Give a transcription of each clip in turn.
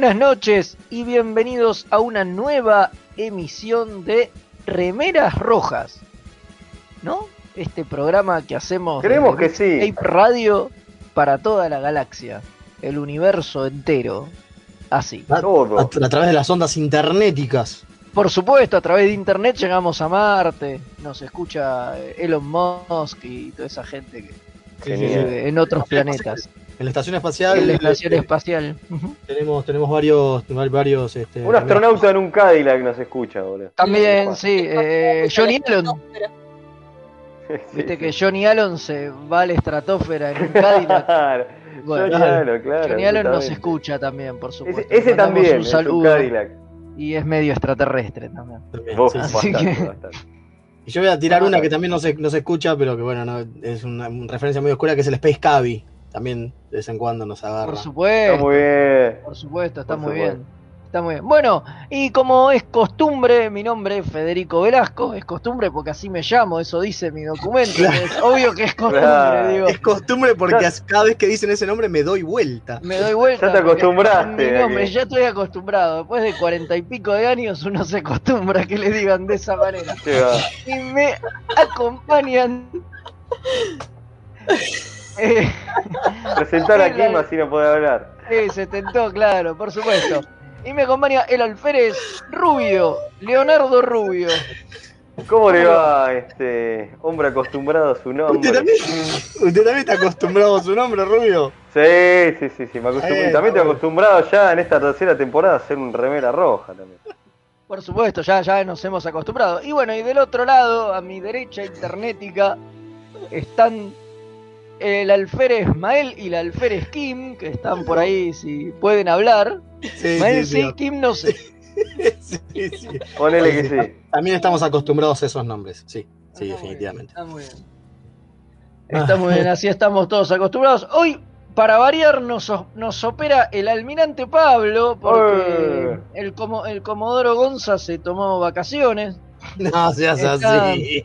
Buenas noches y bienvenidos a una nueva emisión de Remeras Rojas. ¿No? Este programa que hacemos Creemos que sí. Tape Radio para toda la galaxia, el universo entero. Así. A, Todo. a- a través de las ondas internéticas. Por supuesto, a través de internet llegamos a Marte, nos escucha Elon Musk y toda esa gente que que Genial. vive en otros planetas, En la estación espacial, en la estación eh, espacial. Tenemos, tenemos varios, varios este, Un astronauta en un Cadillac nos escucha, boludo. También, sí, eh, Johnny Allen. Viste sí. que Johnny Allen se va a la estratosfera en un Cadillac. Claro. Bueno, Johnny Allen, claro. Johnny Allen nos escucha también, por supuesto. Ese, también, un es un saludo Cadillac. y es medio extraterrestre también. También, Vos, sí, sí. Así bastante, que- bastante. Y yo voy a tirar una que también no se, no se escucha, pero que bueno, no, es una, una referencia muy oscura, que es el Space Cavi. También de vez en cuando nos agarra. Por Está supuesto, muy bien. por supuesto, está Por muy supuesto. bien. Está muy bien. Bueno, y como es costumbre, mi nombre es Federico Velasco, es costumbre porque así me llamo, eso dice mi documento. Claro. Es obvio que es costumbre, Claro. digo. Es costumbre porque cada vez que dicen ese nombre me doy vuelta. Me doy vuelta. Ya te acostumbraste mi nombre, ya estoy acostumbrado. Después de cuarenta y pico de años uno se acostumbra a que le digan de esa manera. Y me acompañan. Eh, Presentar a Kim así no puede hablar. eh, se tentó, claro, por supuesto. Y me acompaña el alférez Rubio, Leonardo Rubio. ¿Cómo le va este hombre acostumbrado a su nombre? ¿Usted también, ¿Usted también está acostumbrado a su nombre, Rubio? Sí, sí, sí, sí. Me acostumbré. Eh, también estoy bueno. acostumbrado ya en esta tercera temporada a ser un remera roja también. Por supuesto, ya, ya nos hemos acostumbrado. Y bueno, y del otro lado, a mi derecha internética, están el alférez Mael y la alférez Kim, que están por ahí si pueden hablar. Sí, Mael sí, sí, Kim no sé. sí, sí, sí. Ponele que sí. También estamos acostumbrados a esos nombres, sí, sí, Está muy definitivamente. bien, Está muy bien. Está muy bien, así estamos todos acostumbrados. Hoy, para variar, nos, opera el almirante Pablo, porque el, como, el Comodoro Gonza se tomó vacaciones. No seas Está- así.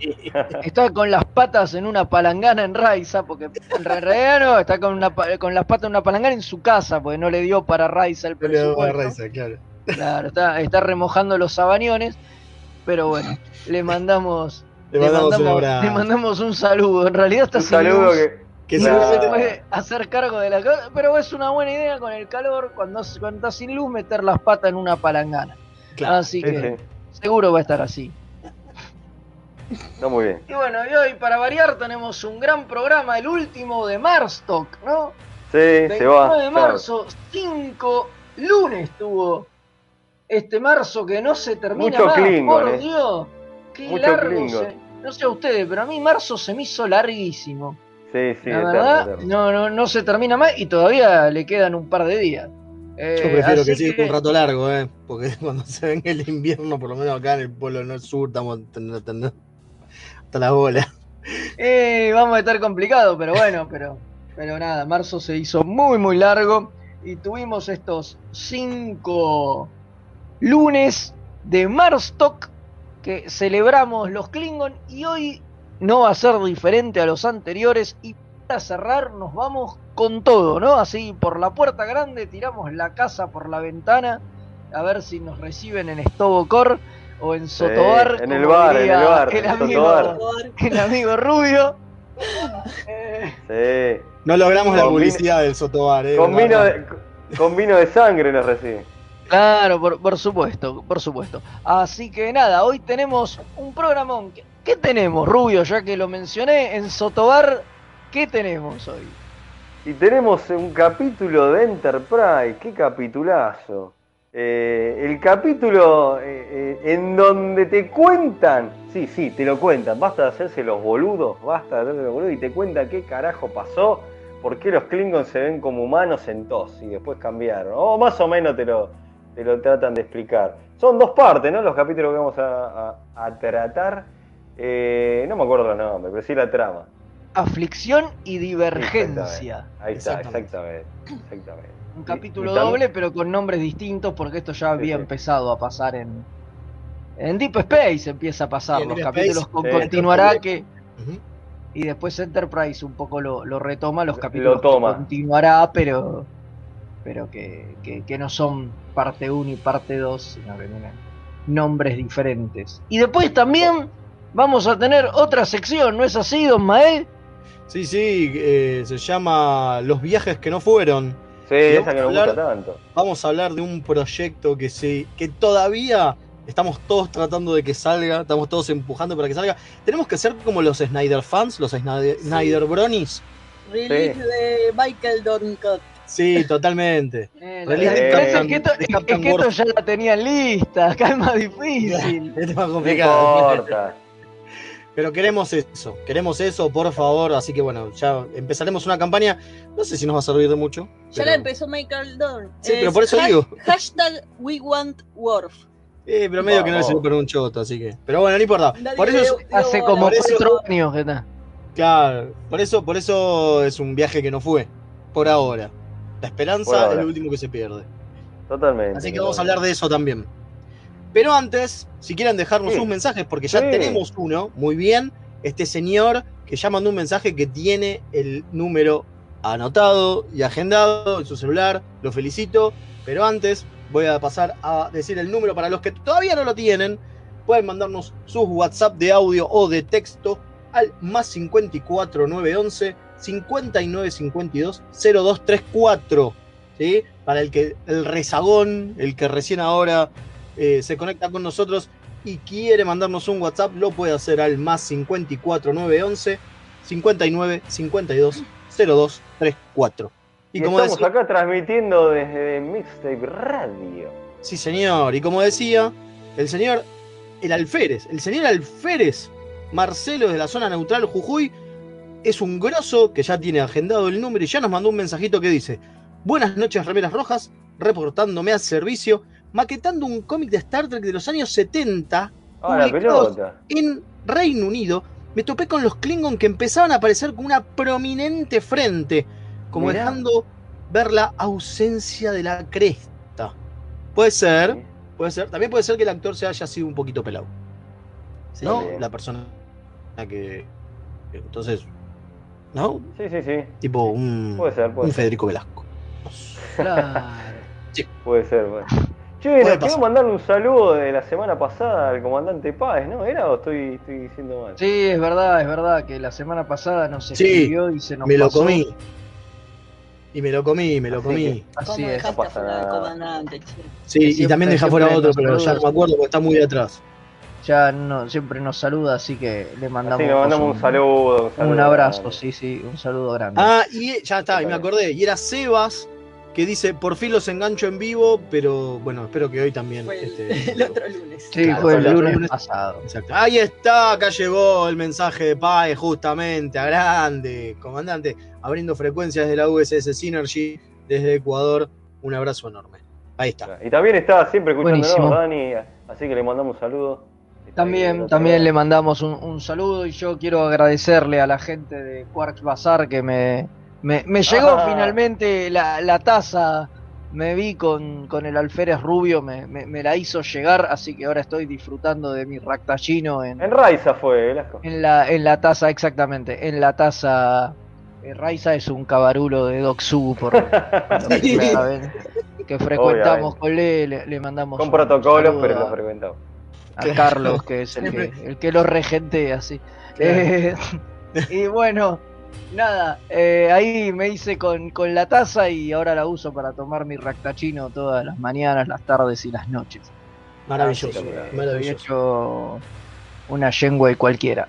Está con las patas en una palangana en Raiza, porque en re- realidad no, está con, una, con las patas en una palangana en su casa, porque no le dio para Raiza el presupuesto. Raiza, claro. Claro, está, está remojando los sabañones, pero bueno, le mandamos, Le mandamos un abrazo. le mandamos un saludo. En realidad está Un sin saludo luz, que. Que no se puede hacer cargo de la cosa, pero es una buena idea con el calor, cuando, cuando está sin luz, meter las patas en una palangana. Claro. Así Sí, que sí. seguro va a estar así. Está muy bien. Y bueno, y hoy para variar tenemos un gran programa, el último de Marstock, ¿no? Sí, se 29 va. de marzo, 5 lunes tuvo este marzo que no se termina Mucho más, Klingon, por eh. Dios. Qué Mucho largo se- No sé a ustedes, pero a mí marzo se me hizo larguísimo. Sí, sí, la eterno, verdad, eterno. no, no, no se termina más y todavía le quedan un par de días. Eh, Yo prefiero que siga un rato largo, ¿eh? Porque cuando se venga el invierno, por lo menos acá en el polo no sur, estamos teniendo. La bola. Eh, vamos a estar complicado, pero bueno, pero, pero nada, marzo se hizo muy, muy largo y tuvimos estos cinco lunes de Marstock que celebramos los Klingon y hoy no va a ser diferente a los anteriores y para cerrar nos vamos con todo, ¿no? Así por la puerta grande tiramos la casa por la ventana a ver si nos reciben en Estobocor o en Sotobar. en el bar, en el bar, El en amigo, Sotobar. el amigo Rubio. Eh, Sí. No logramos la publicidad del Sotobar, eh. Con no, vino, no. de, con vino de sangre nos recibe. Claro, por, por supuesto, por supuesto. Así que nada, hoy tenemos un programón. ¿Qué, qué tenemos, Rubio? Ya que lo mencioné en Sotobar, ¿qué tenemos hoy? Y tenemos un capítulo de Enterprise, qué capitulazo. Eh, el capítulo eh, eh, en donde te cuentan, sí, sí, te lo cuentan, basta de hacerse los boludos, basta de hacerse los boludos y te cuentan qué carajo pasó, por qué los Klingons se ven como humanos en TOS y después cambiaron, o más o menos te lo, te lo tratan de explicar. Son dos partes, ¿no? Los capítulos que vamos a, a- a tratar, no me acuerdo los nombres, pero sí la trama. Aflicción y divergencia. Ahí está, Exactamente. exactamente. Un capítulo doble, pero con nombres distintos, porque esto ya había sí. empezado a pasar en. En Deep Space empieza a pasar los Deep capítulos con continuará que. Y después Enterprise un poco lo, lo retoma, los Lo capítulos toma. que continuará, pero. Pero que, que, que no son parte 1 y parte 2, sino que tienen nombres diferentes. Y después también vamos a tener otra sección, ¿no es así, don Mael? Sí, sí, eh, se llama Los viajes que no fueron. Sí, esa que nos vamos a gusta hablar- tanto. Vamos a hablar de un proyecto que se, que todavía estamos todos tratando de que salga, estamos todos empujando para que salga. Tenemos que ser como los Snyder fans, los Snyder, Sí. Snyder Bronis. Release de Michael Dorncott. Sí, totalmente. Eh, Release diferencia Captain- es que esto, de es Captain que esto Worf. ya la tenían lista, acá es más difícil. Este es más No complicado. Pero queremos eso, queremos eso, por favor. Así que bueno, ya empezaremos una campaña. No sé si nos va a servir de mucho. Ya pero- la empezó Michael Dorn. Sí, Es pero por eso digo. Hashtag We Want Worf. Eh, pero medio que no le sirve para un choto, así que. Pero bueno, no importa. Nadie Por eso, es- Hace bola. como por cuatro años que está. claro, por eso, por eso es un viaje que no fue. Por ahora. La Por esperanza ahora. es lo último que se pierde. Totalmente. Así que vamos a hablar de eso también. Pero antes, si quieren dejarnos Sí. sus mensajes, porque ya Sí. tenemos uno, muy bien. Este señor que ya mandó un mensaje que tiene el número anotado y agendado en su celular. Lo felicito. Pero antes voy a pasar a decir el número para los que todavía no lo tienen. Pueden mandarnos sus WhatsApp de audio o de texto al más 54 911 59 52 0234. ¿sí? Para el que el rezagón, el que recién ahora eh, se conecta con nosotros y quiere mandarnos un WhatsApp, lo puede hacer al más 54 911 59 52 0234. Y, Y como estamos decía, acá transmitiendo desde Mixtape Radio. sí señor, y como decía, el señor, el alférez, el señor alférez Marcelo de la zona neutral Jujuy, es un grosso que ya tiene agendado el número y ya nos mandó un mensajito que dice, buenas noches remeras rojas, reportándome al servicio, maquetando un cómic de Star Trek de los años 70 Ah, la Publicados. pelota. en Reino Unido, me topé con los Klingon que empezaban a aparecer con una prominente frente, como Mirá. dejando ver la ausencia de la cresta. Puede ser, puede ser, también puede ser que el actor se haya sido un poquito pelado, Sí. ¿no? Bien. La persona que... Entonces, ¿no? Sí, sí, sí. Tipo un, Puede ser, puede un ser. Federico Velasco. Claro. Puede ser, bueno. Che, Puede nos quiero mandarle un saludo de la semana pasada al comandante Páez, ¿no? ¿Era o estoy, estoy diciendo mal? Sí, es verdad, es verdad que la semana pasada nos Sí, escribió y se nos Me lo pasó. comí. Y me lo comí, me lo Así comí. que- Así ¿Cómo es. No pasa nada. comandante, che? Sí, y siempre- también deja fuera otro, pero ya no me acuerdo porque está muy atrás. Ya no, siempre nos saluda, así que le mandamos, Así que le mandamos un saludo. un saludo abrazo, grande. sí, sí, un saludo grande. Ah, y ya está, y me acordé. Y era Sebas que dice, por fin los engancho en vivo, pero bueno, espero que hoy también. Fue el, este, el otro lunes. sí, claro, fue el el lunes, lunes. pasado. Exacto. Ahí está, acá llegó el mensaje de Pae, justamente, a grande, comandante, abriendo frecuencias de la USS Synergy desde Ecuador. Un abrazo enorme. Ahí está. Y también está siempre escuchándonos, Buenísimo. Dani, así que le mandamos un saludo. También, también le mandamos un, un saludo y yo quiero agradecerle a la gente de Quarks Bazar que me, me, me llegó Ah. finalmente la, la taza. Me vi con, con el alférez rubio, me, me- me la hizo llegar, así que ahora estoy disfrutando de mi ractallino en, En Raiza fue, Velasco. en la, en la taza, exactamente. En la taza. eh, Raiza es un cabarulo de Doxu, por para los que saben, que frecuentamos Obviamente. con él, le, le mandamos Con protocolos, pero lo frecuentamos. a Carlos, que es el que, el que lo regentea, sí. Eh, y bueno, nada, eh, ahí me hice con, con la taza y ahora la uso para tomar mi ractachino todas las mañanas, las tardes y las noches. Maravilloso, que, He maravilloso. hecho una Shenway cualquiera.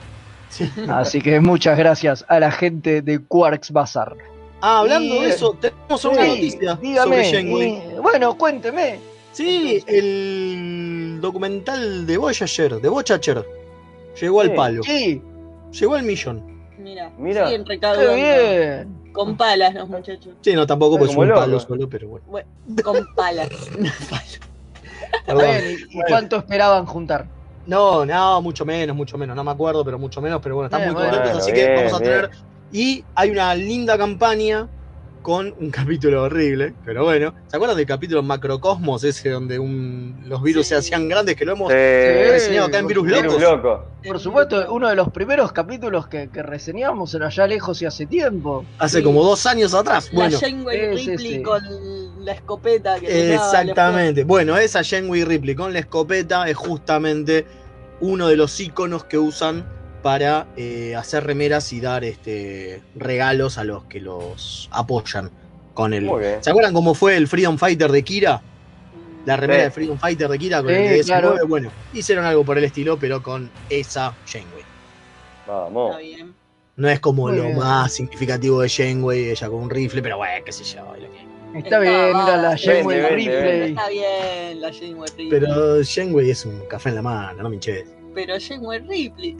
Sí. Así que muchas gracias a la gente de Quarks Bazar. Ah, hablando Y- de eso, tenemos una Sí, noticia dígame, sobre y- bueno, cuénteme. Sí, el documental de Voyager, de Voyager, llegó al palo, Sí, llegó al millón. Mira, Mira. siguen qué recaudando. bien. Con palas los muchachos. Sí, no, tampoco pues como un loco. palo solo, pero bueno. Bueno, con palas. Perdón. bien, ¿Y, cuánto esperaban juntar? No, no, mucho menos, mucho menos, no me acuerdo, pero mucho menos, pero bueno, están Bien, muy bueno. contentos, así Bueno, que bien, vamos a tener... Y hay una linda campaña con un capítulo horrible, pero bueno, ¿se acuerdan del capítulo Macrocosmos, ese donde un- los virus se hacían grandes, que lo hemos Sí, reseñado acá en Virus Virus Locos? loco. Por supuesto, uno de los primeros capítulos que, que reseñamos era allá lejos y hace tiempo. Hace Sí. como dos años atrás. La Bueno, Janeway Sí, sí, Ripley sí. con la escopeta que daba exactamente. Bueno, esa Janeway Ripley con la escopeta es justamente uno de los iconos que usan para eh, hacer remeras y dar este regalos a los que los apoyan con el. ¿Se acuerdan cómo fue el Freedom Fighter de Kira? La remera Sí. de Freedom Fighter de Kira con Sí, el DS9. claro. Bueno, hicieron algo por el estilo, pero con esa Janeway. Vamos. Está bien. No es como Muy lo bien. más significativo de Janeway, ella con un rifle, pero bueno, qué sé yo. lo que- Está Está bien, era la bárbaro. Janeway Vende, vende, Ripley. Está bien la Janeway Ripley. Pero Janeway es un café en la mano, no me hinches. Pero Janeway Ripley.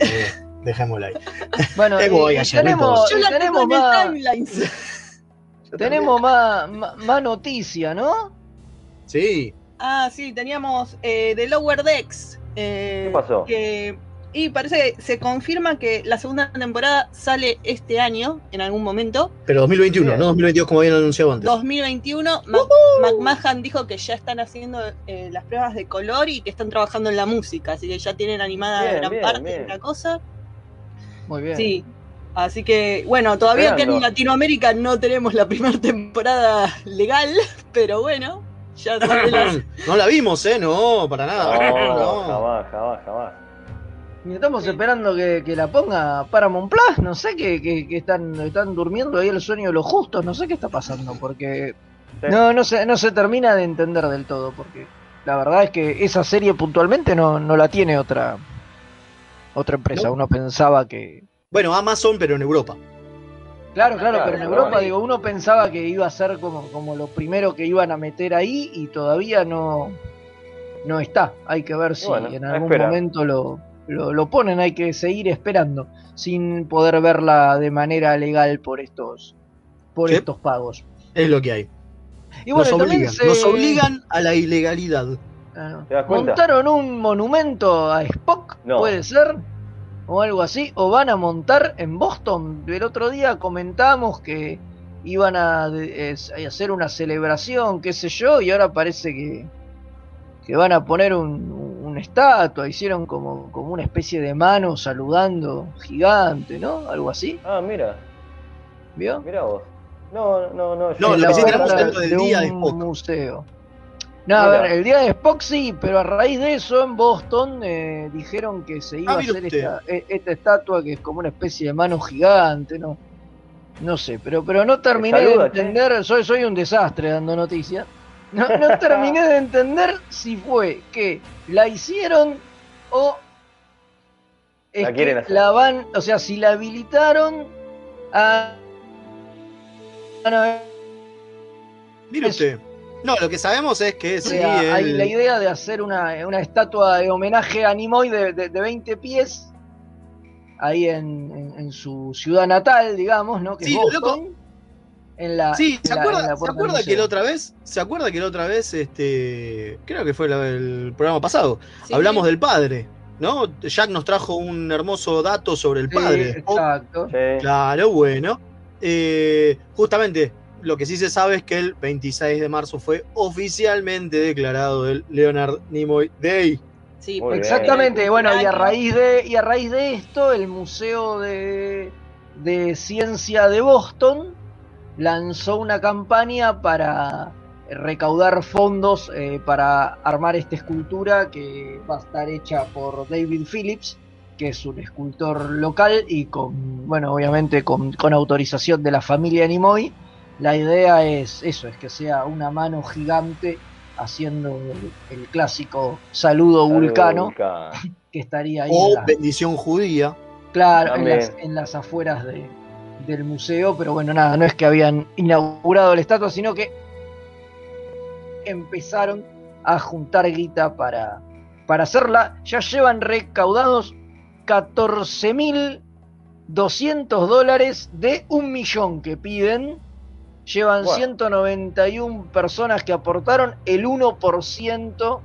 Dejémoslo ahí. Bueno, y- voy y tenemos, Yo la tengo tenemos en el más, timeline. tenemos más, más, noticia, ¿no? Sí, Ah, sí, teníamos eh, The Lower Decks. eh, ¿Qué pasó? que- y parece que se confirma que la segunda temporada sale este año, en algún momento. pero 2021, Bien. no 2022 como habían anunciado antes. 2021, Mac- McMahon dijo que ya están haciendo eh, las pruebas de color y que están trabajando en la música, así que ya tienen animada Bien, gran bien, parte bien. de la cosa. Muy bien. Sí. Así que, bueno, todavía que en. Latinoamérica no tenemos la primera temporada legal, pero bueno, ya sale la, No la vimos, ¿eh? No, para nada. No, No. jamás, jamás, jamás. Y estamos Sí. esperando que, que la ponga Paramount Plus, no sé, que, que- que están, están durmiendo ahí el sueño de los justos, no sé qué está pasando, porque Sí. no, no, se, no se termina de entender del todo, porque la verdad es que esa serie puntualmente no, no la tiene otra, otra empresa, No. uno pensaba que... Bueno, Amazon, pero en Europa. Claro, claro, Claro, pero en. Europa, digo, uno pensaba que iba a ser como, como lo primero que iban a meter ahí y todavía no, no está. Hay que ver si Bueno, en algún momento lo, lo, lo ponen, hay que seguir esperando sin poder verla de manera legal por estos, por estos pagos. Es lo que hay. Y bueno, nos, obligan, se- nos obligan a la ilegalidad. Ah, ¿Te das cuenta? montaron un monumento a Spock, No. puede ser, o algo así, o van a montar en Boston. El otro día comentamos que iban a, de- hacer una celebración, qué sé yo, y ahora parece que, que van a poner un, una estatua, hicieron como, como una especie de mano saludando gigante, ¿no? Algo así, Ah, mira, ¿vio? mira vos. No, no, no. No, lo la que sí tenemos dentro del día de un Spock. museo. No, a ver, el día de Spock sí, pero a raíz de eso en Boston eh, dijeron que se iba Ah, a hacer esta, e- esta estatua que es como una especie de mano gigante, ¿no? No sé, pero, pero no terminé saluda, de entender, soy, soy un desastre dando noticias. No, no terminé de entender si fue que la hicieron o es La quieren hacer. la van, o sea, si la habilitaron a... a no, Mire usted. No, lo que sabemos es que O sí, sea, hay el- la idea de hacer una, una estatua de homenaje a Nimoy de, de, de 20 pies ahí en, en- en su ciudad natal, digamos, ¿no? Que Sí, es Boston. En la, Sí, en ¿se la- acuerda, en la ¿se puerta del acuerda que la otra vez? ¿Se acuerda que la otra vez, este, creo que fue la- el programa pasado, Sí. hablamos del padre? ¿no? Jack nos trajo un hermoso dato sobre el padre. exacto. Sí. Claro, bueno. Eh, justamente, lo que sí se sabe es que el 26 de marzo fue oficialmente declarado el Leonard Nimoy Day. Sí, Muy bien. Exactamente, bueno, y a raíz de, y a raíz de esto, el Museo de, de Ciencia de Boston lanzó una campaña para recaudar fondos eh, para armar esta escultura que va a estar hecha por David Phillips, que es un escultor local y con, bueno, obviamente con, con autorización de la familia Nimoy. La idea es eso, es que sea una mano gigante haciendo el, el clásico saludo vulcano Vulcano. que estaría ahí en, O la- bendición judía. claro, en las, en las afueras de- del museo, pero bueno, nada, no es que habían inaugurado la estatua, sino que empezaron a juntar guita para, para hacerla. Ya llevan recaudados 14.200 dólares de un millón que piden. Llevan Bueno. 191 personas que aportaron el 1%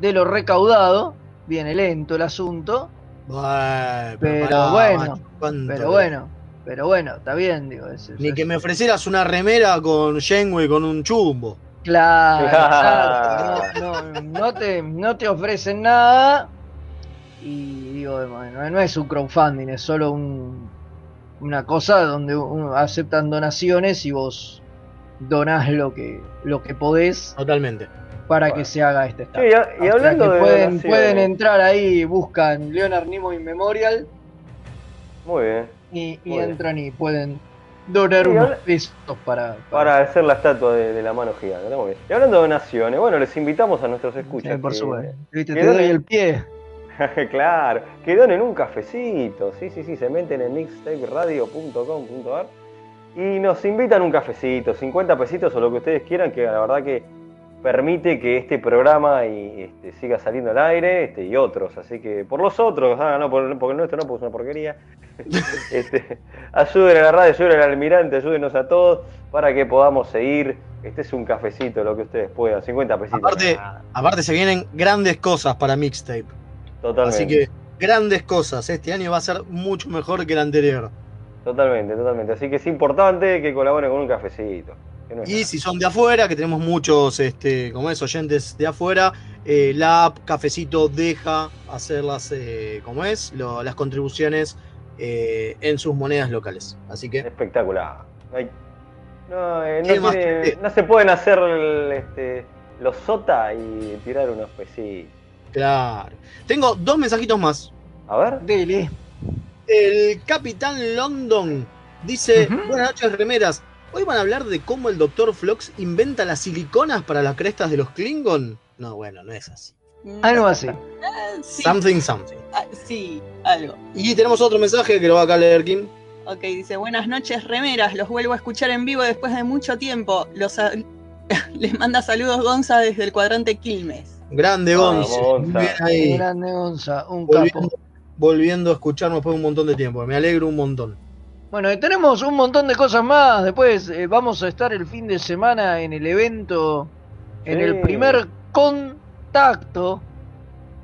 de lo recaudado. Viene lento el asunto. Bueno, Pero pará, bueno, cuánto Pero bueno, pero bueno, está bien, digo. es- es- Ni que me ofrecieras una remera con Shenway con un chumbo. Claro, no, no- no te, no te ofrecen nada. Y digo, bueno, no es un crowdfunding, es solo un, una cosa donde uno- aceptan donaciones y vos donás lo que, lo que podés Totalmente. para Bueno. que se haga este Sí, y, y hablando que de pueden, donaciones, pueden entrar ahí, buscan Leonard Nimoy Memorial Muy bien. y, y Muy bien. entran y pueden donar Sí, unos pesos para, Para hacer la estatua de, de la mano gigante. está muy bien. Y hablando de donaciones, bueno, les invitamos a nuestros escuchas. Sí, por que- supuesto. Viste, que te doy el pie. claro, que donen un cafecito. Sí, sí, sí, se meten en mixtaperadio.com.ar y nos invitan un cafecito, 50 pesitos o lo que ustedes quieran, que la verdad que permite que este programa y, este, siga saliendo al aire este, y otros. Así que por los otros, ah, no, por, porque el nuestro no, porque es una porquería. este, ayuden a la radio, ayuden al almirante, ayúdenos a todos para que podamos seguir. Este es un cafecito, lo que ustedes puedan, 50 pesitos. Aparte- Aparte se vienen grandes cosas para Mixtape. Totalmente. Así que grandes cosas. Este año va a ser mucho mejor que el anterior. Totalmente, totalmente. Así que es importante que colaboren con un cafecito. no Y nada. si son de afuera, que tenemos muchos, este, como es, oyentes de afuera, eh, la app Cafecito deja hacer las, eh, como es, Lo- las contribuciones eh, en sus monedas locales. Así que Espectacular. No, se pueden hacer el, este, los sota y tirar unos pesitos. Claro. Tengo dos mensajitos más. A ver. Dele. El Capitán London dice. Buenas noches, remeras. Hoy van a hablar de cómo el Dr. Flox inventa las siliconas para las crestas de los Klingon. No, bueno, no es así. Algo así. Ah, sí, Something, something. ah, sí, algo. Y tenemos otro mensaje que lo va acá a leer Kim. Ok, dice, buenas noches, remeras. Los vuelvo a escuchar en vivo después de mucho tiempo. Los a- Les manda saludos Gonza desde el cuadrante Quilmes. Grande Vamos, Gonza. Muy bien ahí. Grande Gonza, un Volviendo, capo. volviendo a escucharnos después de un montón de tiempo. Me alegro un montón. Bueno, y tenemos un montón de cosas más. Después eh, vamos a estar el fin de semana en el evento, en Sí. el primer contacto.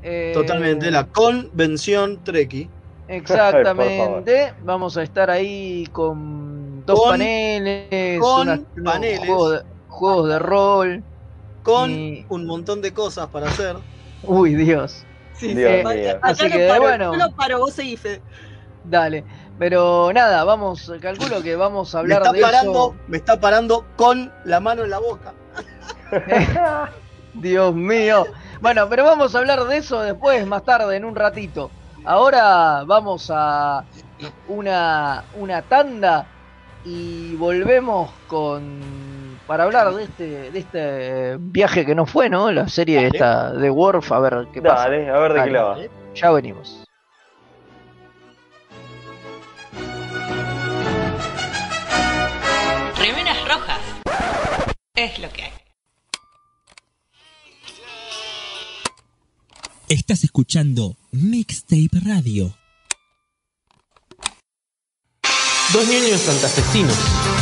eh, Totalmente. La convención Treki. Exactamente. Vamos a estar ahí con dos Con- paneles, con unas- unos paneles. juegos de, juegos de rol. Con Y- un montón de cosas para hacer. Uy, Dios. Sí, Dios sí. mío. Acá Así que, paro, bueno. yo lo paro, vos seguís, Fede. Dale. Pero nada, vamos, calculo que vamos a Me hablar está de parando, me está parando con la mano en la boca. eso. Dios mío. Bueno, pero vamos a hablar de eso después, más tarde, en un ratito. Ahora vamos a una, una tanda y volvemos con para hablar de este de este viaje que no fue, ¿no? La serie Dale. esta de Worf, a ver qué pasa. Dale, a ver de Dale. qué la va. Ya venimos. Remeras rojas. Es lo que hay. Estás escuchando Mixtape Radio. Dos niños santafesinos.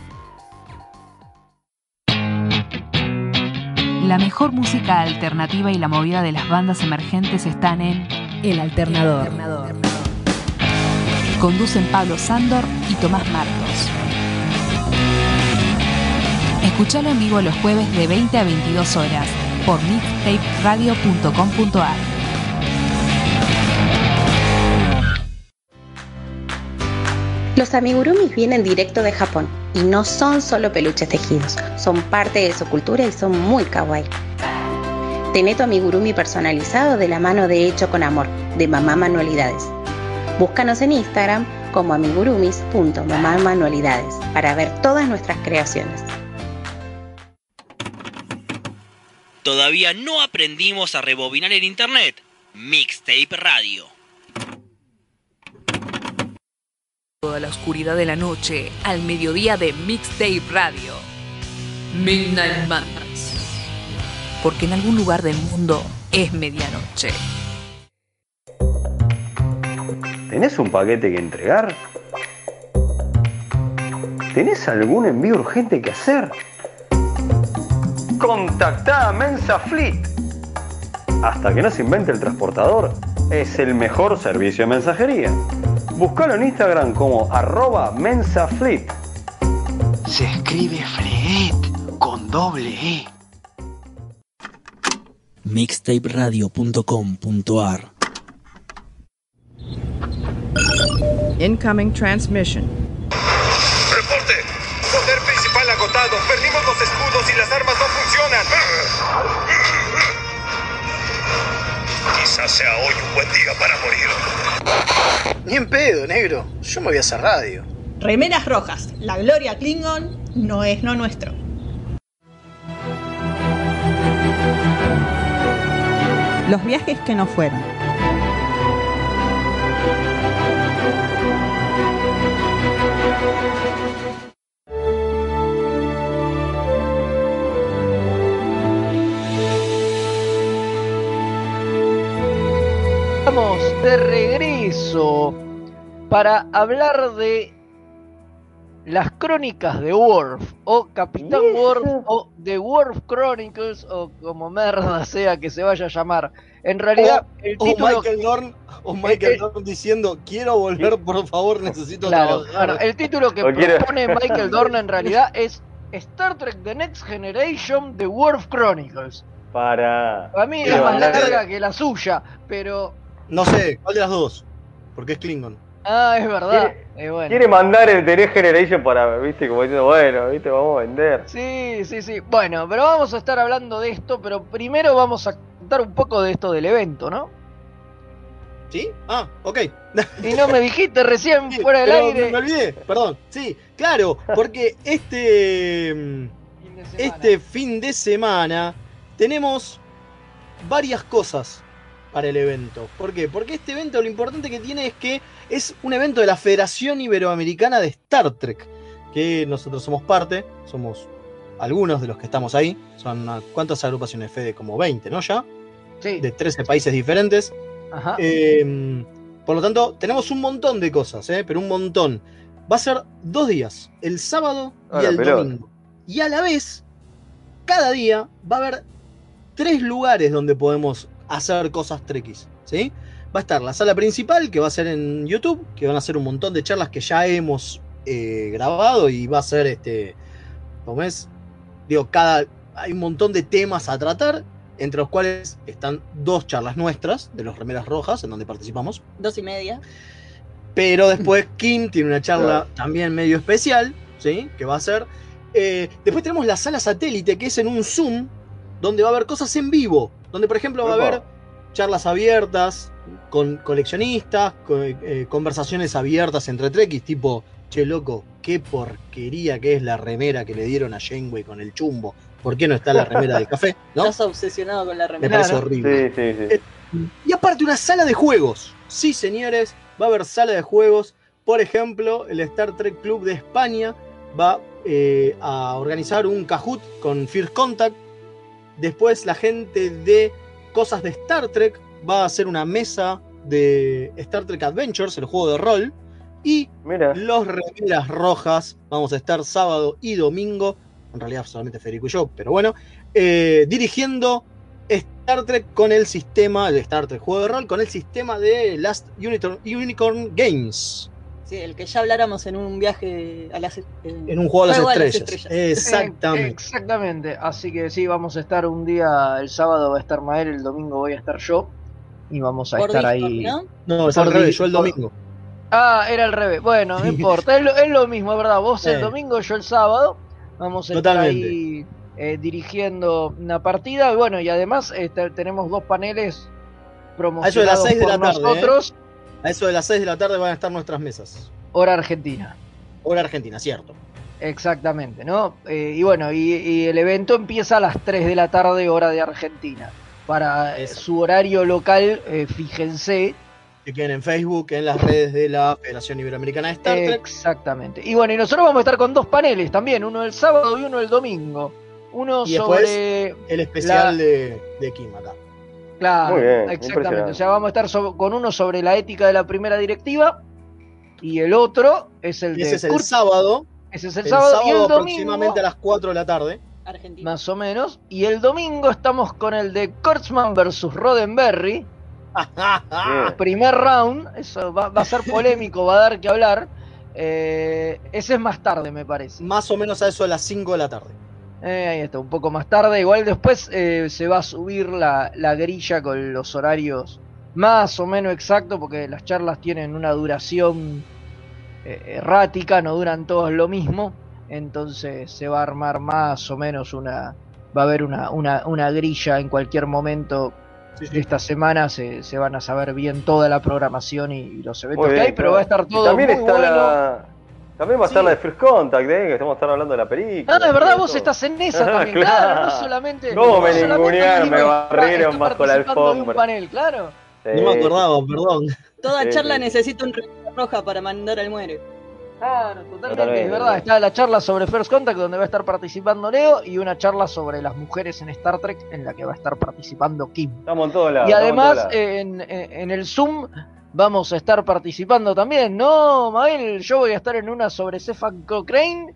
La mejor música alternativa y la movida de las bandas emergentes están en El Alternador. Conducen Pablo Sándor y Tomás Martos. Escuchalo en vivo los jueves de 20 a 22 horas por mixtaperadio.com.ar. Los amigurumis vienen directo de Japón y no son solo peluches tejidos, son parte de su cultura y son muy kawaii. Tené tu amigurumi personalizado de la mano de Hecho con Amor, de Mamá Manualidades. Búscanos en Instagram como amigurumis.mamamanualidades para ver todas nuestras creaciones. ¿Todavía no aprendimos a rebobinar el internet? Mixtape Radio. Toda la oscuridad de la noche al mediodía de Mixtape Radio. Midnight Madness. Porque en algún lugar del mundo es medianoche. ¿Tenés un paquete que entregar? ¿Tenés algún envío urgente que hacer? Contactá a Mensa Fleet. Hasta que no se invente el transportador, es el mejor servicio de mensajería. Buscalo en Instagram como arroba mensafleet. Se escribe Fleet con doble E. mixtaperadio.com.ar Incoming transmission. ¡Reporte! Poder principal agotado. Perdimos los escudos y las armas no funcionan. Quizás sea hoy un buen día para morir. Ni en pedo, negro. Yo me voy a hacer radio. Remeras rojas. La gloria Klingon no es lo nuestro. Los viajes que no fueron. Estamos de regreso para hablar de las crónicas de Worf, o Capitán Worf, o The Worf Chronicles, o como merda sea que se vaya a llamar. En realidad, el O título. Michael Dorn, o Michael Dorn diciendo, quiero volver, por favor, necesito Claro, trabajar. bueno, el título que O propone Michael Dorn en realidad es Star Trek The Next Generation The Worf Chronicles. Para. A mí es más larga que la suya, pero. No sé, ¿cuál de las dos? Porque es Klingon. Ah, es verdad. Eh, bueno. Quiere mandar el The Next Generation para, viste, como diciendo, bueno, viste, vamos a vender. Sí, sí, sí. Bueno, pero vamos a estar hablando de esto, pero primero vamos a contar un poco de esto del evento, ¿no? ¿Sí? Ah, ok. Y no me dijiste recién fuera del Pero aire. Me olvidé, perdón. Sí, claro, porque este, este fin de semana tenemos varias cosas para el evento. ¿Por qué? Porque este evento lo importante que tiene es que es un evento de la Federación Iberoamericana de Star Trek, que nosotros somos parte, somos algunos de los que estamos ahí. Son ¿cuántas agrupaciones, Fede? Como 20, ¿no? Ya. Sí. De 13 países diferentes. Ajá. Eh, por lo tanto, tenemos un montón de cosas, ¿eh? pero un montón. Va a ser dos días, el sábado y el pelota. domingo. Y a la vez, cada día va a haber tres lugares donde podemos hacer cosas trekkies, ¿sí? Va a estar la sala principal, que va a ser en YouTube, que van a ser un montón de charlas que ya hemos eh, grabado y va a ser este. ¿Cómo es? Digo, cada. Hay un montón de temas a tratar, entre los cuales están dos charlas nuestras, de los remeras rojas, en donde participamos. Dos y media. Pero después Kim tiene una charla también medio especial, ¿sí? Que va a ser. eh, después tenemos la sala satélite, que es en un Zoom, donde va a haber cosas en vivo. Donde, por ejemplo, va a haber charlas abiertas con coleccionistas, co- eh, conversaciones abiertas entre trekkies, tipo, che, loco, qué porquería que es la remera que le dieron a Janeway con el chumbo. ¿Por qué no está la remera del café? ¿No? Estás obsesionado con la Me remera. parece horrible. Sí, sí, sí. Y aparte una sala de juegos. Sí, señores, va a haber sala de juegos. Por ejemplo, el Star Trek Club de España va eh, a organizar un Kahoot con First Contact. Después la gente de cosas de Star Trek va a hacer una mesa de Star Trek Adventures, el juego de rol. Y Mira. los remeras rojas vamos a estar sábado y domingo. En realidad solamente Federico y yo, pero bueno. eh, dirigiendo Star Trek con el sistema, el Star Trek juego de rol, con el sistema de Last Unicorn, Unicorn Games. Sí, el que ya habláramos en un viaje a las En un juego a las estrellas. Exactamente. Eh, exactamente. Así que sí, vamos a estar un día, el sábado va a estar Mael, el domingo voy a estar yo. Y vamos a Por estar Discord, ahí. ¿no? No, es Por al revés, Di- yo el domingo. Ah, era al revés. Bueno, no importa. Es lo, es lo mismo, ¿verdad? Vos el domingo, yo el sábado. Vamos a estar Totalmente. ahí eh, dirigiendo una partida. Y bueno, y además este, tenemos dos paneles A eso de las promocionados 6 de por la tarde. ¿eh? nosotros. A eso de las 6 de la tarde van a estar nuestras mesas. Hora Argentina. Hora Argentina, cierto. Exactamente, ¿no? Eh, y bueno, y, y el evento empieza a las 3 de la tarde, hora de Argentina. Para eh, su horario local, eh, fíjense. Que queden en Facebook, en las redes de la Federación Iberoamericana de Star Trek. Exactamente. Y bueno, y nosotros vamos a estar con dos paneles también, uno el sábado y uno el domingo. Uno Y sobre. el especial la- de, de Kim acá. Claro, Muy bien, exactamente. O sea, vamos a estar so- con uno sobre la ética de la primera directiva y el otro es el Y de ese es el Kurt- sábado. Ese es el, El sábado, sábado, y el domingo aproximadamente a las 4 de la tarde. Argentina. más o menos. Y el domingo estamos con el de Kurtzman versus Roddenberry. Primer round, eso va, va a ser polémico, va a dar que hablar. Eh, ese es más tarde, me parece. Más o menos a eso a las 5 de la tarde. Eh, ahí está, un poco más tarde. Igual después eh, se va a subir la, la grilla con los horarios más o menos exactos, porque las charlas tienen una duración eh, errática, no duran todos lo mismo. Entonces se va a armar más o menos una. Va a haber una, una, una grilla en cualquier momento de esta semana. Se, se van a saber bien toda la programación y, y los eventos que hay, pero va a estar Y todo también muy está bueno. la. También va a estar la de First Contact, ¿eh? que estamos estar hablando de la película. Ah, es verdad, vos estás en esa también, claro, no solamente. ¿Cómo no me ningunearon, me barrieron bajo la de alfombra? panel, claro. Sí. No me acordaba, perdón. Toda Sí, charla sí. necesita un roja para mandar al muere. Claro, totalmente, Totalmente. es verdad. Está la charla sobre First Contact, donde va a estar participando Leo, y una charla sobre las mujeres en Star Trek, en la que va a estar participando Kim. Estamos en todos lados. Y además, en- en el Zoom vamos a estar participando también, ¿no, Mabel? Yo voy a estar en una sobre Stefan Cochrane,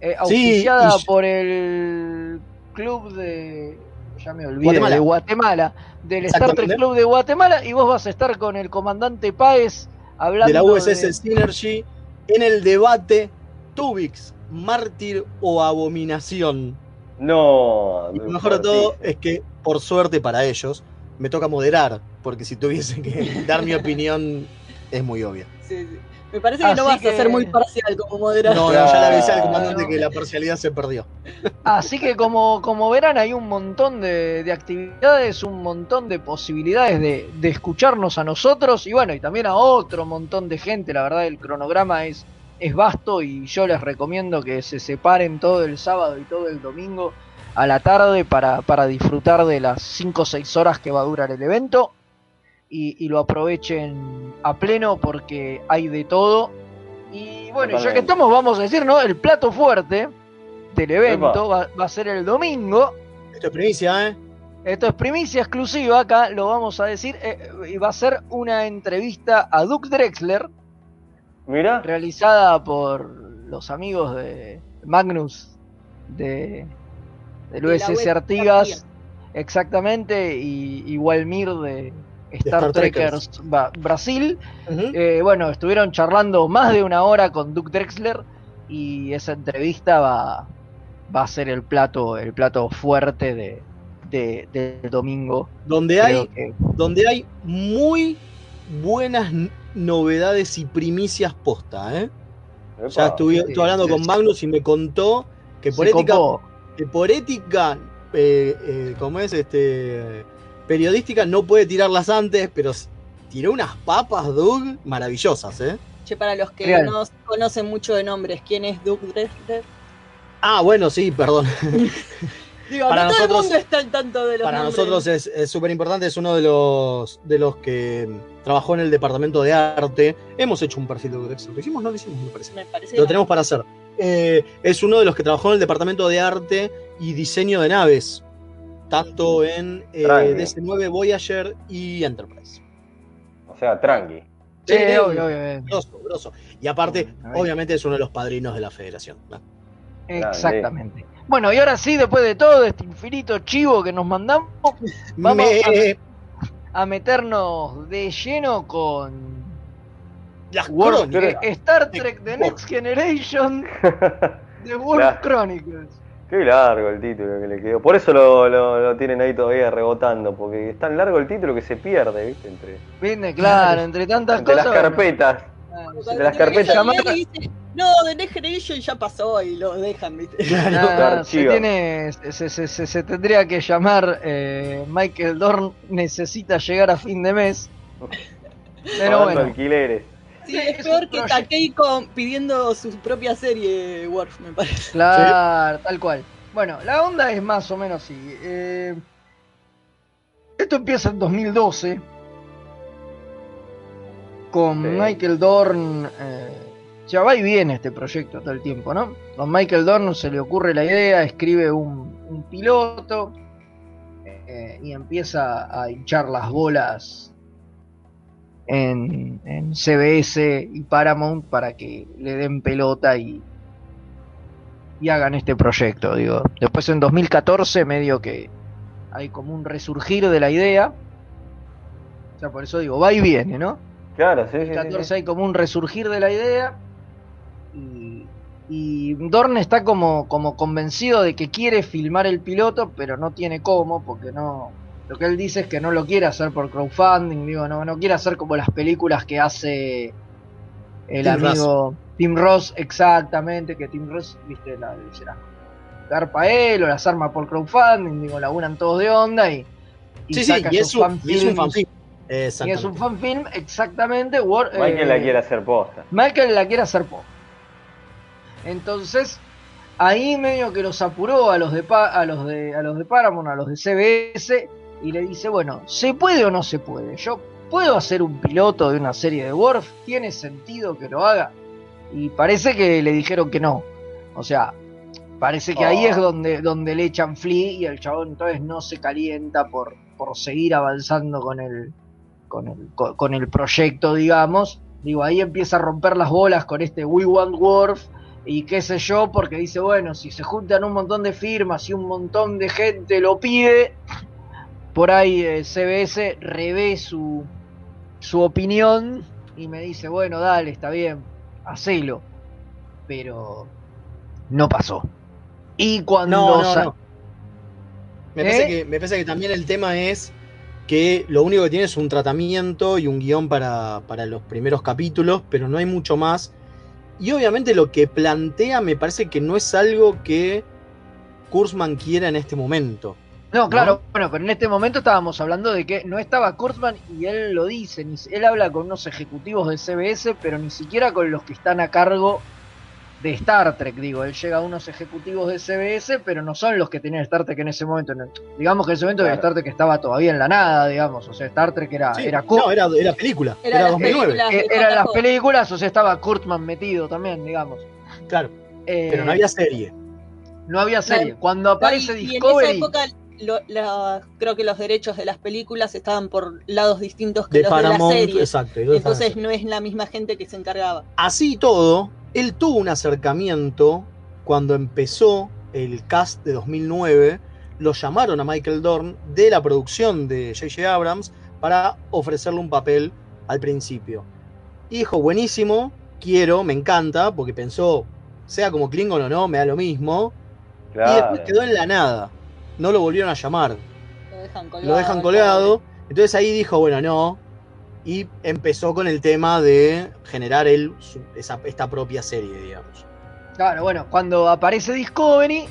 eh, Sí, auspiciada y- por el club de. Ya me olvidé, Guatemala. de Guatemala, del Star Trek. Club de Guatemala, y vos vas a estar con el comandante Páez hablando de la USS de- Synergy en el debate Tubix, mártir o abominación. No. Y lo mejor de todo es que, por suerte para ellos, me toca moderar, porque si tuviese que dar mi opinión, es muy obvia. Sí, sí. Me parece que no vas a ser muy parcial como moderador. No, no, ya le avisé al comandante que la parcialidad se perdió. Así que como, como verán hay un montón de, de actividades, un montón de posibilidades de, de escucharnos a nosotros y bueno, y también a otro montón de gente. La verdad el cronograma es, es vasto y yo les recomiendo que se separen todo el sábado y todo el domingo a la tarde para, para disfrutar de las 5 o 6 horas que va a durar el evento y, y lo aprovechen a pleno porque hay de todo. Y bueno, ya que estamos, vamos a decir, ¿no? El plato fuerte del evento va, va a ser el domingo. Esto es primicia, ¿eh? Esto es primicia exclusiva, acá lo vamos a decir. eh, y va a ser una entrevista a Duke Drexler, Mira. realizada por los amigos de Magnus de, del De USS Artigas, exactamente, y, y Walmir de Star, Star Trekkers. Trekkers Ba- Brasil. Eh, bueno, estuvieron charlando más de una hora con Duke Drexler y esa entrevista va, va a ser el plato, el plato fuerte de, de- del domingo. donde hay, que- donde hay muy buenas novedades y primicias posta, ¿eh? Epa. Ya estuve, estuve hablando con Magnus y me contó que por ética, copó. Por ética, eh, eh, como es este periodística, no puede tirarlas antes, pero tiró unas papas, Doug, maravillosas, ¿eh? Che, para los que Real. no conocen mucho de nombres, ¿quién es Doug Drexler? Ah, bueno, sí, perdón. Digo, Para no todo nosotros- el mundo está al tanto de los Para nombres. nosotros es súper importante, es uno de los, de los que trabajó en el departamento de arte. Hemos hecho un perfil de Doug Drexler. ¿Lo hicimos? No lo hicimos, me parece. Me parece Lo tenemos para hacer. Eh, es uno de los que trabajó en el departamento de arte y diseño de naves, tanto en eh, Tranqui. DC-9, Voyager y Enterprise. O sea, tranqui. Sí, Sí, obvio, obvio. Grosso, grosso. Y aparte, obviamente es uno de los padrinos de la federación. ¿no? Exactamente. Bueno, y ahora sí, después de todo este infinito chivo que nos mandamos, vamos Me- a, a meternos de lleno con Las World- crónicas. Star Trek The Next Generation de World Las- Chronicles. Qué largo el título que le quedó. Por eso lo, lo- lo tienen ahí todavía rebotando, porque es tan largo el título que se pierde, ¿viste? Entre, ¿Viste? Claro, entre tantas entre las cosas. carpetas. bueno, Entre las carpetas. Dice, no, de Next Generation ya pasó y lo dejan, ¿viste? Nada, se, archivan. tiene, se, se- se- se tendría que llamar eh, Michael Dorn necesita llegar a fin de mes. Pero bueno, alquileres. Sí, es peor que Takei pidiendo su propia serie, Worf, me parece. claro, tal cual. Bueno, la onda es más o menos así. eh, esto empieza en 2012 con Sí. Michael Dorn. eh, ya va y viene este proyecto todo el tiempo, ¿no? Con Michael Dorn se le ocurre la idea, escribe un, un piloto eh, y empieza a hinchar las bolas en, en CBS y Paramount para que le den pelota y, y hagan este proyecto. Digo. Después en 2014 medio que hay como un resurgir de la idea. O sea, por eso digo, va y viene, ¿no? Claro, sí, En sí, 14 sí. hay como un resurgir de la idea. Y, y Dorn está como, como convencido de que quiere filmar el piloto, pero no tiene cómo, porque no. Lo que él dice es que no lo quiere hacer por crowdfunding, digo, no, no quiere hacer como las películas que hace el Tim amigo Tim Ross, exactamente, que Tim Ross, viste, la las garpa él o las arma por crowdfunding, digo, laburan todos de onda y, y Sí, sí, saca y es, un, y es un fanfilm. Y es Exactamente. un fanfilm, exactamente. War- Michael eh, la quiere hacer posta. Michael la quiere hacer poco. Entonces, ahí medio que los apuró a los de Pa- a los de a los de Paramount, a los de CBS y le dice, "Bueno, ¿se puede o no se puede? Yo puedo hacer un piloto de una serie de Worf, tiene sentido que lo haga." Y parece que le dijeron que no. O sea, parece que ahí Oh. es donde donde le echan flea y el chabón entonces no se calienta por por seguir avanzando con el con el, co- con el proyecto, digamos. Digo, ahí empieza a romper las bolas con este We Want Worf y qué sé yo, porque dice, bueno, si se juntan un montón de firmas y un montón de gente lo pide, por ahí eh, CBS revé su, su opinión y me dice, bueno, dale, está bien, hacelo. Pero no pasó. Y cuando... No, no, sa- no. Me, parece ¿Eh? que, me parece que también el tema es que lo único que tiene es un tratamiento y un guion para, para los primeros capítulos, pero no hay mucho más. Y obviamente lo que plantea me parece que no es algo que Kurzman quiera en este momento. No, claro, bueno, pero en este momento estábamos hablando de que no estaba Kurtzman y él lo dice, ni, él habla con unos ejecutivos de CBS, pero ni siquiera con los que están a cargo de Star Trek, digo, él llega a unos ejecutivos de CBS, pero no son los que tenían Star Trek en ese momento. digamos que en ese momento Claro. Star Trek estaba todavía en la nada, digamos, o sea, Star Trek era, Sí, era no, era, era película, Era era, las 2009. películas. eh, eran las películas, o sea, estaba Kurtzman metido también, digamos. Claro, Eh, pero no había serie. no había serie. Cuando aparece No, y- y Discovery... en esa época lo- la- creo que los derechos de las películas estaban por lados distintos que De los Paramount, de la serie. exacto, Entonces Paramount. no es la misma gente que se encargaba. Así y todo, él tuvo un acercamiento cuando empezó el cast de 2009. Lo llamaron a Michael Dorn de la producción de J.J. Abrams para ofrecerle un papel al principio. Y dijo, buenísimo, quiero, me encanta, porque pensó, sea como Klingon o no, me da lo mismo. Y después quedó en la nada. No lo volvieron a llamar. Lo dejan colgado. Lo dejan colgado. Entonces ahí dijo, bueno, no, y empezó con el tema de generar él su- esa- esta propia serie, digamos. Claro, bueno, cuando aparece Discovery,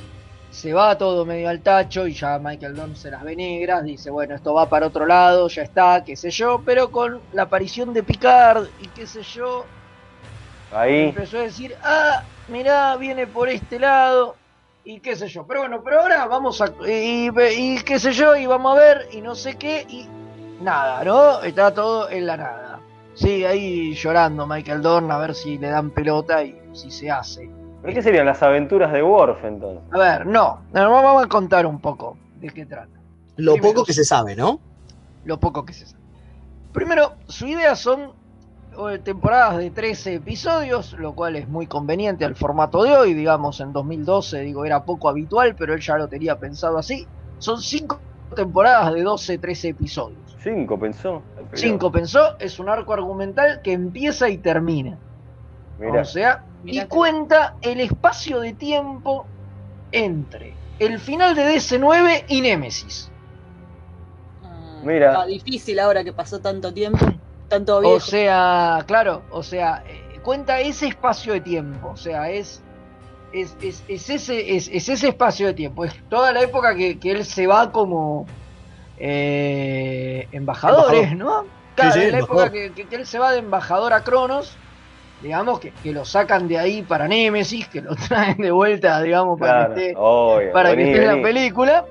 se va todo medio al tacho y ya Michael Dorn se las ve negras, dice, bueno, esto va para otro lado, ya está, qué sé yo, pero con la aparición de Picard y qué sé yo, Ahí. empezó a decir, ah, mirá, viene por este lado y qué sé yo. Pero bueno, pero ahora vamos a... Y, y qué sé yo, y vamos a ver, y no sé qué, y nada, ¿no? Está todo en la nada. Sí, ahí llorando Michael Dorn a ver si le dan pelota y si se hace. ¿Pero qué serían las aventuras de Worf entonces? A ver, no, vamos a contar un poco de qué trata. Lo Primero, poco que se sabe, ¿no? Lo poco que se sabe. Primero, su idea son temporadas de 13 episodios, lo cual es muy conveniente al formato de hoy, digamos, en 2012, digo, era poco habitual, pero él ya lo tenía pensado así. Son 5 temporadas de 12, 13 episodios. Cinco pensó. 5 pensó, es un arco argumental que empieza y termina. Mirá. O sea, y cuenta el espacio de tiempo entre el final de DC9 y Némesis. Mira. Está difícil ahora que pasó tanto tiempo, tanto viejo. O sea, claro, o sea, eh, cuenta ese espacio de tiempo, o sea, es, es, es, es ese, es, es ese espacio de tiempo, es toda la época que, que él se va como eh, embajadores, Embajador. ¿no? Claro, Sí, sí, en la embajador. época que, que- él se va de embajador a Cronos, digamos, que, que lo sacan de ahí para Némesis, que lo traen de vuelta, digamos, para Claro, que esté obvio, para vení, que esté en la película,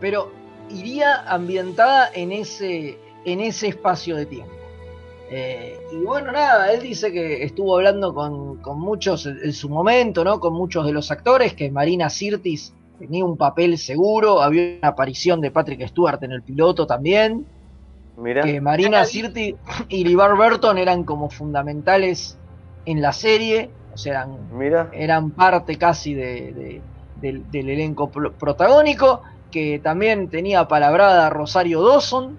pero iría ambientada en ese, en ese espacio de tiempo. Eh, y bueno, nada, él dice que estuvo hablando con, con muchos en su momento, ¿no? Con muchos de los actores, que Marina Sirtis tenía un papel seguro, había una aparición de Patrick Stewart en el piloto también, Mirá. que Marina Sirtis y LeVar Burton eran como fundamentales en la serie, o sea, eran Mira. eran parte casi de- de- del, del elenco pro- protagónico, que también tenía palabrada Rosario Dawson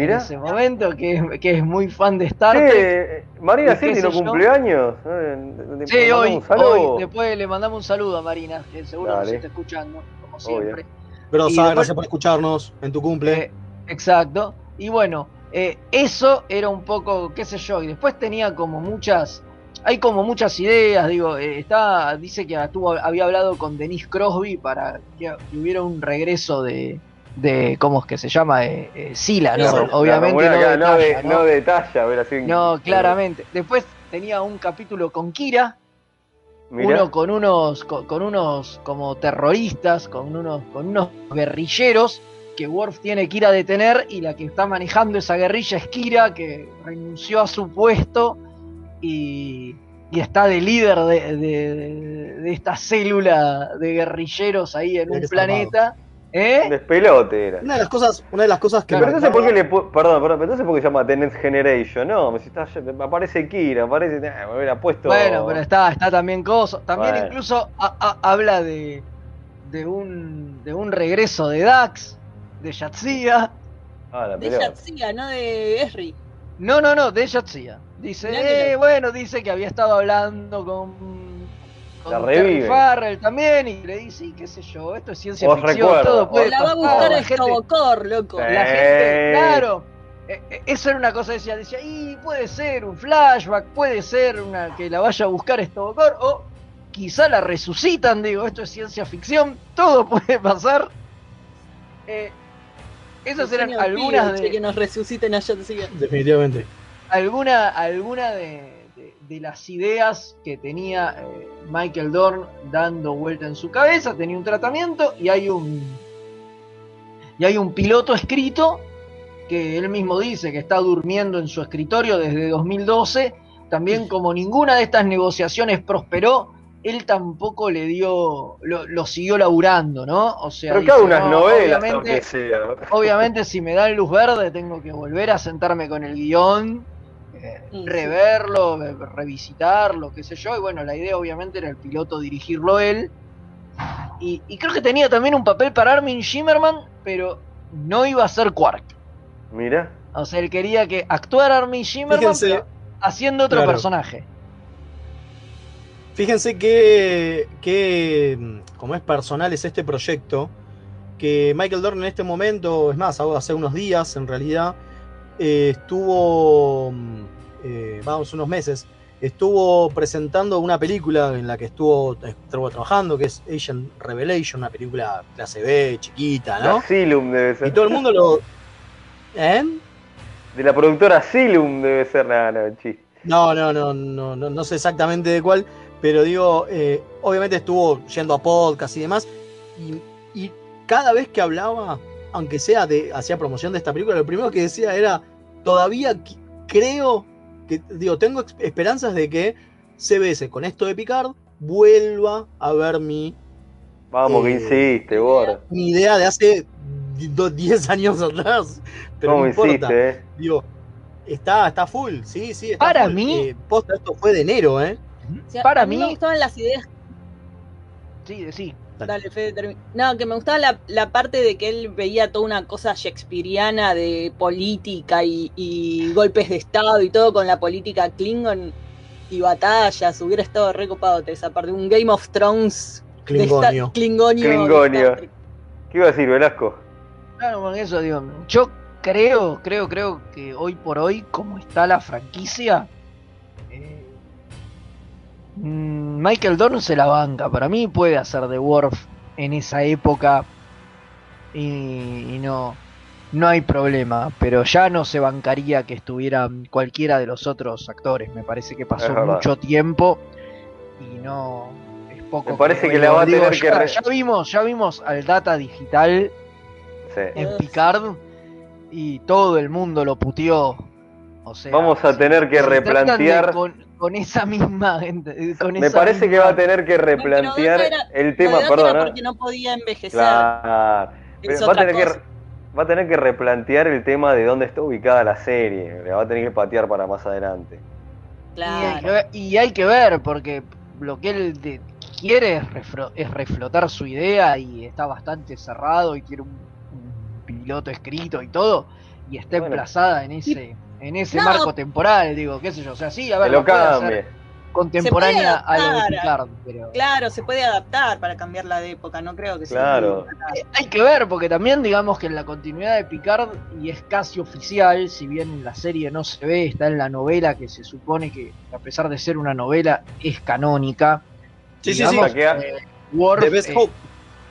en Mira. ese momento, que, es- que es muy fan de Star Trek. eh, Marina ¿Y qué Cindy sé no cumpleaños. Le Sí, hoy, hoy, después le mandamos un saludo a Marina, que seguro nos está escuchando, como siempre. Pero, Y Sa, después- gracias por escucharnos en tu cumple. Eh, exacto. Y bueno, eh, eso era un poco, qué sé yo, y después tenía como muchas, hay como muchas ideas, digo, eh, está, dice que tuvo, había hablado con Denise Crosby para que, que hubiera un regreso de, de ¿cómo es que se llama? Eh, eh, Sila, ¿no? Claro, Obviamente claro, no, de no, de, talla, no de talla, hubiera sido No, claramente. Después tenía un capítulo con Kira, Mirá. uno con unos, con, con unos como terroristas, con unos, con unos guerrilleros que Worf tiene que ir a detener y la que está manejando esa guerrilla es Kira, que renunció a su puesto y, y está de líder de, de- de esta célula de guerrilleros ahí en un zarpado. ¿Eh? Despelote era. Una de las cosas, una de las cosas que Pero me entonces, ¿por qué le Perdón, perdón, pero entonces, ¿por qué se llama The Next Generation? No, si está, aparece Kira, aparece. eh, me hubiera puesto. Bueno, pero está, está también Coso. También Bueno. incluso ha- habla de, de, un, de un regreso de Dax, de Yatsia. Ah, la De. Yatsia, no de Esri. No, no, no, de Yatsia. Dice, eh, bueno, dice que había estado hablando con, con revive. Farrell también y le dice, sí, qué sé yo, esto es ciencia Os ficción, recuerdo, todo puede La va a pasar. buscar gente- Estobocor, loco. Sí. la gente, claro. eh, eh, Eso era una cosa, decía, decía, y puede ser un flashback, puede ser una que la vaya a buscar Estobocor, o quizá la resucitan, digo, esto es ciencia ficción, todo puede pasar. Eh, esas El eran algunas che, que de, nos resuciten a Yatsia. Definitivamente. alguna, alguna de, de- las ideas que tenía eh, Michael Dorn dando vuelta en su cabeza, tenía un tratamiento y hay un y hay un piloto escrito que él mismo dice que está durmiendo en su escritorio desde 2012. También como ninguna de estas negociaciones prosperó, él tampoco le dio, lo, lo siguió laburando, ¿no? O sea, Pero dice, cada unas "No, novelas, obviamente- aunque sea. Obviamente si me dan luz verde tengo que volver a sentarme con el guion. Reverlo, eh, revisitarlo, qué sé yo. Y bueno, la idea obviamente era el piloto dirigirlo él. Y, y creo que tenía también un papel para Armin Shimmerman, pero no iba a ser Quark. Mira. O sea, él quería que actuara Armin Shimmerman haciendo otro Claro. personaje. Fíjense que, que, mm, como es personal, es este proyecto, que Michael Dorn en este momento, es más, hace unos días en realidad, eh, estuvo, mm, eh, vamos, unos meses, estuvo presentando una película en la que estuvo, estuvo trabajando, que es Asian Revelation, una película clase B, chiquita, ¿no? Asylum debe ser. Y todo el mundo lo... ¿Eh? De la productora Asylum debe ser, nada, no, chiste. No, no, no, no, no, no sé exactamente de cuál, pero digo, eh, obviamente estuvo yendo a podcast y demás, y, y cada vez que hablaba, aunque sea de, hacía promoción de esta película, lo primero que decía era, todavía creo que, digo, tengo esperanzas de que CBS con esto de Picard vuelva a ver mi, Vamos, que Eh, insiste, Bor. mi idea de hace do- 10 años atrás. Pero ¿Cómo no importa. insiste, eh? Digo, está, está full, sí, sí. Está Para full. mí- Eh, posta, esto fue de enero, ¿eh? O sea, Para a mí, mí- me gustaban las ideas. Sí, sí. Dale, Fede, termi- No, que me gustaba la, la parte de que él veía toda una cosa shakespeariana de política y, y golpes de Estado y todo con la política Klingon y batallas. Hubiera estado recopado esa parte. Un Game of Thrones. esta- Klingonio. ¿Qué iba a decir, Velasco? Claro, con eso digo, yo creo, creo, creo que hoy por hoy, como está la franquicia, Michael Dorn se la banca. Para mí puede hacer de Worf en esa época y, y no, no hay problema. Pero ya no se bancaría que estuviera cualquiera de los otros actores. Me parece que pasó mucho tiempo y no es poco. Me parece que la va a Digo, tener que ya, re- ya vimos, ya vimos al Data Digital Sí. en Picard y todo el mundo lo puteó. O sea, Vamos a tener que replantear. Con, esa misma gente. con Me esa parece que va a tener que replantear era- el tema, perdón. ¿eh? porque no podía envejecer. Claro. Va a, tener que, va a tener que replantear el tema de dónde está ubicada la serie. Le va a tener que patear para más adelante. Y hay, que Claro. ver, y hay que ver, porque lo que él de- quiere es, refro- es reflotar su idea y está bastante cerrado y tiene un, un piloto escrito y todo, y está Bueno. emplazada en ese en ese No. marco temporal, digo, qué sé yo. O sea, sí, a ver, lo puede hacer contemporánea a lo de. Picard, pero... Claro, se puede adaptar para cambiarla de época, no creo que sea Claro. Eh, Hay que ver, porque también digamos que en la continuidad de Picard, y es casi oficial, si bien en la serie no se ve, está en la novela que se supone que, a pesar de ser una novela, es canónica. Sí, sí, Digamos, sí. La que- eh, Worf, The Best eh, Hope.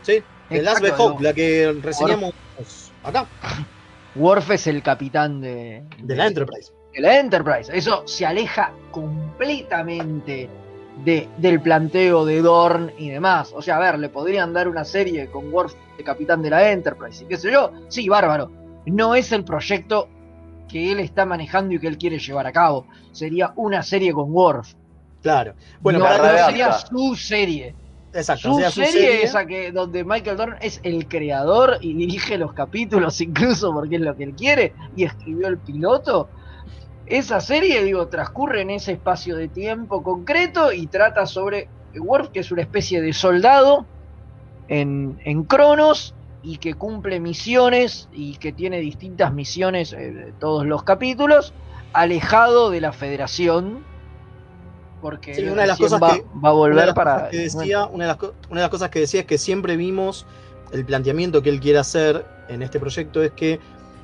Sí, The Last Best Hope, la que reseñamos acá, Worf es el capitán de, de la Enterprise. de la Enterprise. Eso se aleja completamente de, del planteo de Dorn y demás. O sea, a ver, le podrían dar una serie con Worf de capitán de la Enterprise y qué sé yo. Sí, bárbaro. No es el proyecto que él está manejando y que él quiere llevar a cabo. Sería una serie con Worf. Claro. Bueno, no, para no sería su serie. Exacto, Su o sea, serie, su serie- esa que donde Michael Dorn es el creador y dirige los capítulos incluso porque es lo que él quiere y escribió el piloto. Esa serie, digo, transcurre en ese espacio de tiempo concreto y trata sobre Worf, que es una especie de soldado en, en Cronos y que cumple misiones y que tiene distintas misiones en todos los capítulos, alejado de la Federación. Porque Sí, una de las cosas va, que- va a volver para. que decía, una, de las, co- una de las cosas que decía es que siempre vimos el planteamiento que él quiere hacer en este proyecto es que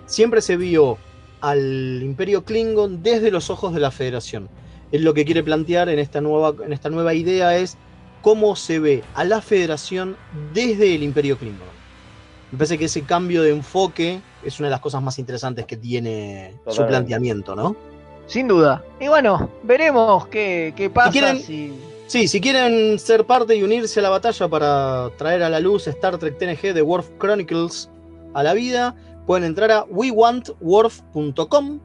siempre se vio al Imperio Klingon desde los ojos de la Federación. Él lo que quiere plantear en esta nueva, en esta nueva idea es cómo se ve a la Federación desde el Imperio Klingon. Me parece que ese cambio de enfoque es una de las cosas más interesantes que tiene su planteamiento, ¿no? Sin duda. Y bueno, veremos qué, qué pasa. quieren- si- Sí, si quieren ser parte y unirse a la batalla para traer a la luz Star Trek TNG de Worf Chronicles a la vida, pueden entrar a wewantworf.com,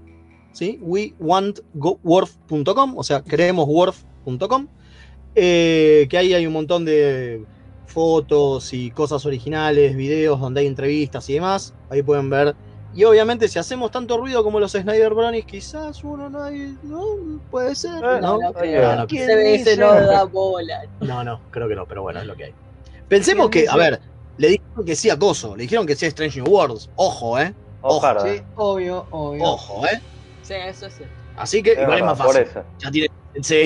¿sí? wewantworf.com, o sea, queremosworf.com, eh, que ahí hay un montón de fotos y cosas originales, videos donde hay entrevistas y demás, ahí pueden ver. Y obviamente si hacemos tanto ruido como los Snyder Brownies, quizás uno no hay, no, puede ser, Eh, ¿no? no creo. No, ¿Quién CBS dice? no da bola. no, no, creo que no, pero bueno, es lo que hay. Pensemos ¿Quién que, a ver, le dijeron que sí a Coso, le dijeron que sí a Strange New Worlds. Ojo, ¿eh? Ojalá. Sí, obvio, obvio. Ojo, ¿eh? Sí, eso es cierto. Así que Es igual es verdad, más por fácil. eso. Ya tiene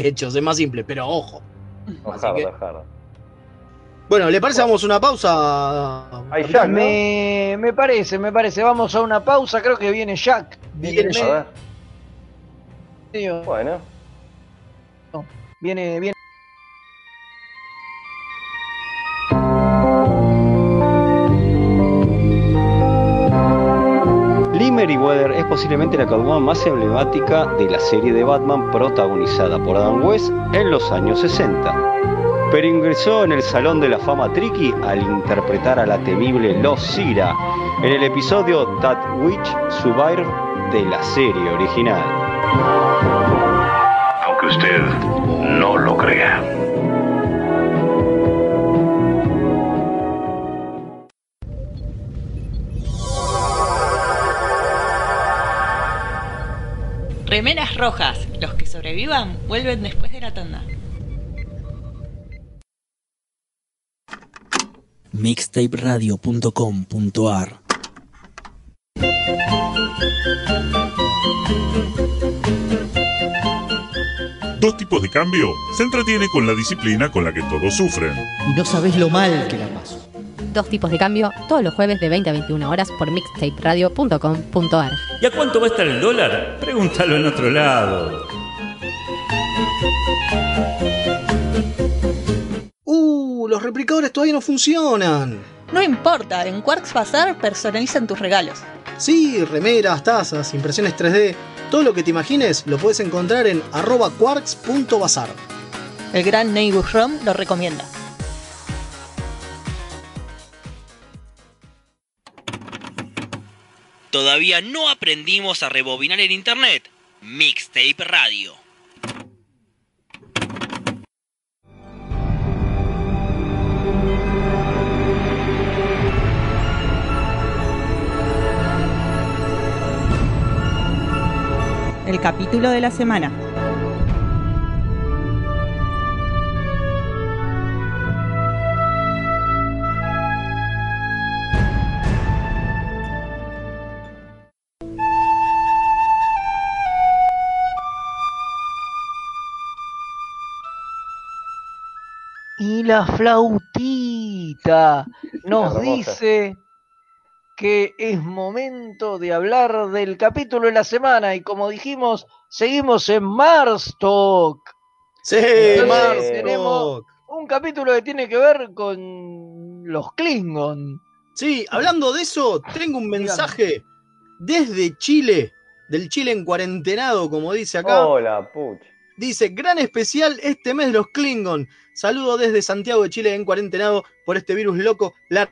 hechos, es más simple, pero ojo. Ojalá, que- ojalá. Bueno, ¿le parece? Vamos a una pausa. Hay capitán? Jack, ¿no? Me, me parece, me parece. Vamos a una pausa. Creo que viene Jack ver. medio, Bueno. Viene, viene. Lee Meriwether es posiblemente la Catwoman más emblemática de la serie de Batman protagonizada por Adam West en los años 60. Pero ingresó en el Salón de la Fama Tricky al interpretar a la temible Los Sira en el episodio That Witch Survivor de la serie original. Aunque usted no lo crea. Remeras rojas. Los que sobrevivan vuelven después de la tanda. mixtaperadio.com.ar Dos tipos de cambio se entretiene con la disciplina con la que todos sufren. Y no sabés lo mal que la paso. Dos tipos de cambio todos los jueves de 20 a 21 horas por mixtaperadio.com.ar. ¿Y a cuánto va a estar el dólar? Pregúntalo en otro lado. Los replicadores todavía no funcionan. No importa, en Quarks Bazar personalizan tus regalos. Sí, remeras, tazas, impresiones 3D, todo lo que te imagines lo puedes encontrar en arroba quarks.bazar. El gran Neighbor Rom lo recomienda. ¿Todavía no aprendimos a rebobinar el internet? Mixtape Radio. El capítulo de la semana. Y la flautita nos dice que es momento de hablar del capítulo de la semana y como dijimos, seguimos en Mars Talk. Sí, Entonces, Mars tenemos Talk. un capítulo que tiene que ver con los Klingon. Sí, hablando de eso, tengo un mensaje desde Chile, del Chile en cuarentenado, como dice acá. Hola, puch. Dice, gran especial este mes los Klingon. Saludo desde Santiago de Chile en cuarentenado por este virus loco. La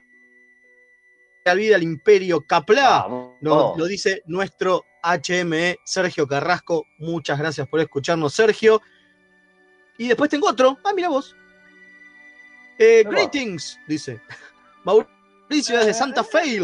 vida al imperio Capla. Nos, lo dice nuestro HME Sergio Carrasco. Muchas gracias por escucharnos, Sergio. Y después tengo otro. Ah, mira vos. Eh, greetings, dice. Mauricio desde Santa Fe.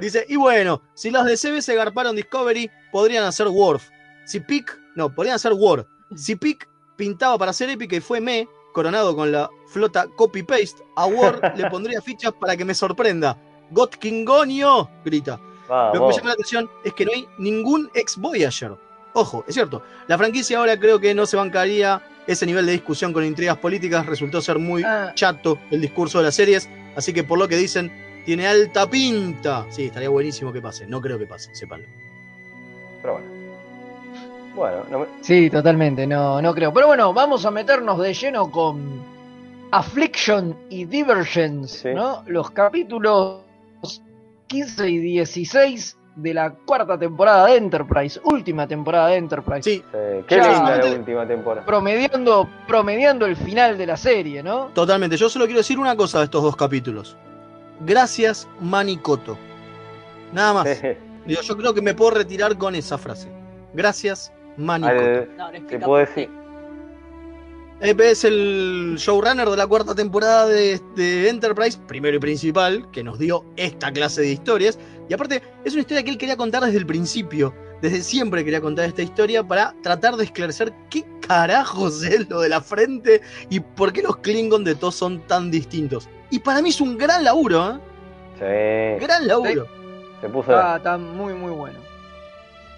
Dice, y bueno, si los de CB se garparon Discovery, podrían hacer Worf. Si Pick, no, podrían hacer War. Si Pick pintaba para ser épica y fue me, coronado con la flota copy-paste, a War le pondría fichas para que me sorprenda. Got Kingonio, grita. Lo que me llama la atención es que no hay ningún ex Voyager. Ojo, es cierto. La franquicia ahora creo que no se bancaría ese nivel de discusión con intrigas políticas. Resultó ser muy Ah. chato el discurso de las series. Así que por lo que dicen, tiene alta pinta. Sí, estaría buenísimo que pase. No creo que pase, sépanlo. Pero bueno. Bueno, no me- Sí, totalmente, no, no creo. Pero bueno, vamos a meternos de lleno con Affliction y Divergence, ¿no? Los capítulos 15 y 16 de la cuarta temporada de Enterprise, última temporada de Enterprise. Sí, eh, qué Ya, linda la última temporada. promediando, promediando el final de la serie, ¿no? Totalmente. Yo solo quiero decir una cosa de estos dos capítulos. Gracias, Manicoto. Nada más. Yo creo que me puedo retirar con esa frase. Gracias, Manicoto. ¿Te puedo decir? Es el showrunner de la cuarta temporada de, de Enterprise, primero y principal, que nos dio esta clase de historias. Y aparte, es una historia que él quería contar desde el principio. Desde siempre quería contar esta historia para tratar de esclarecer qué carajos es lo de la frente y por qué los Klingon de todos son tan distintos. Y para mí es un gran laburo, ¿eh? Sí. Gran laburo. Se puso. Está, está muy, muy bueno.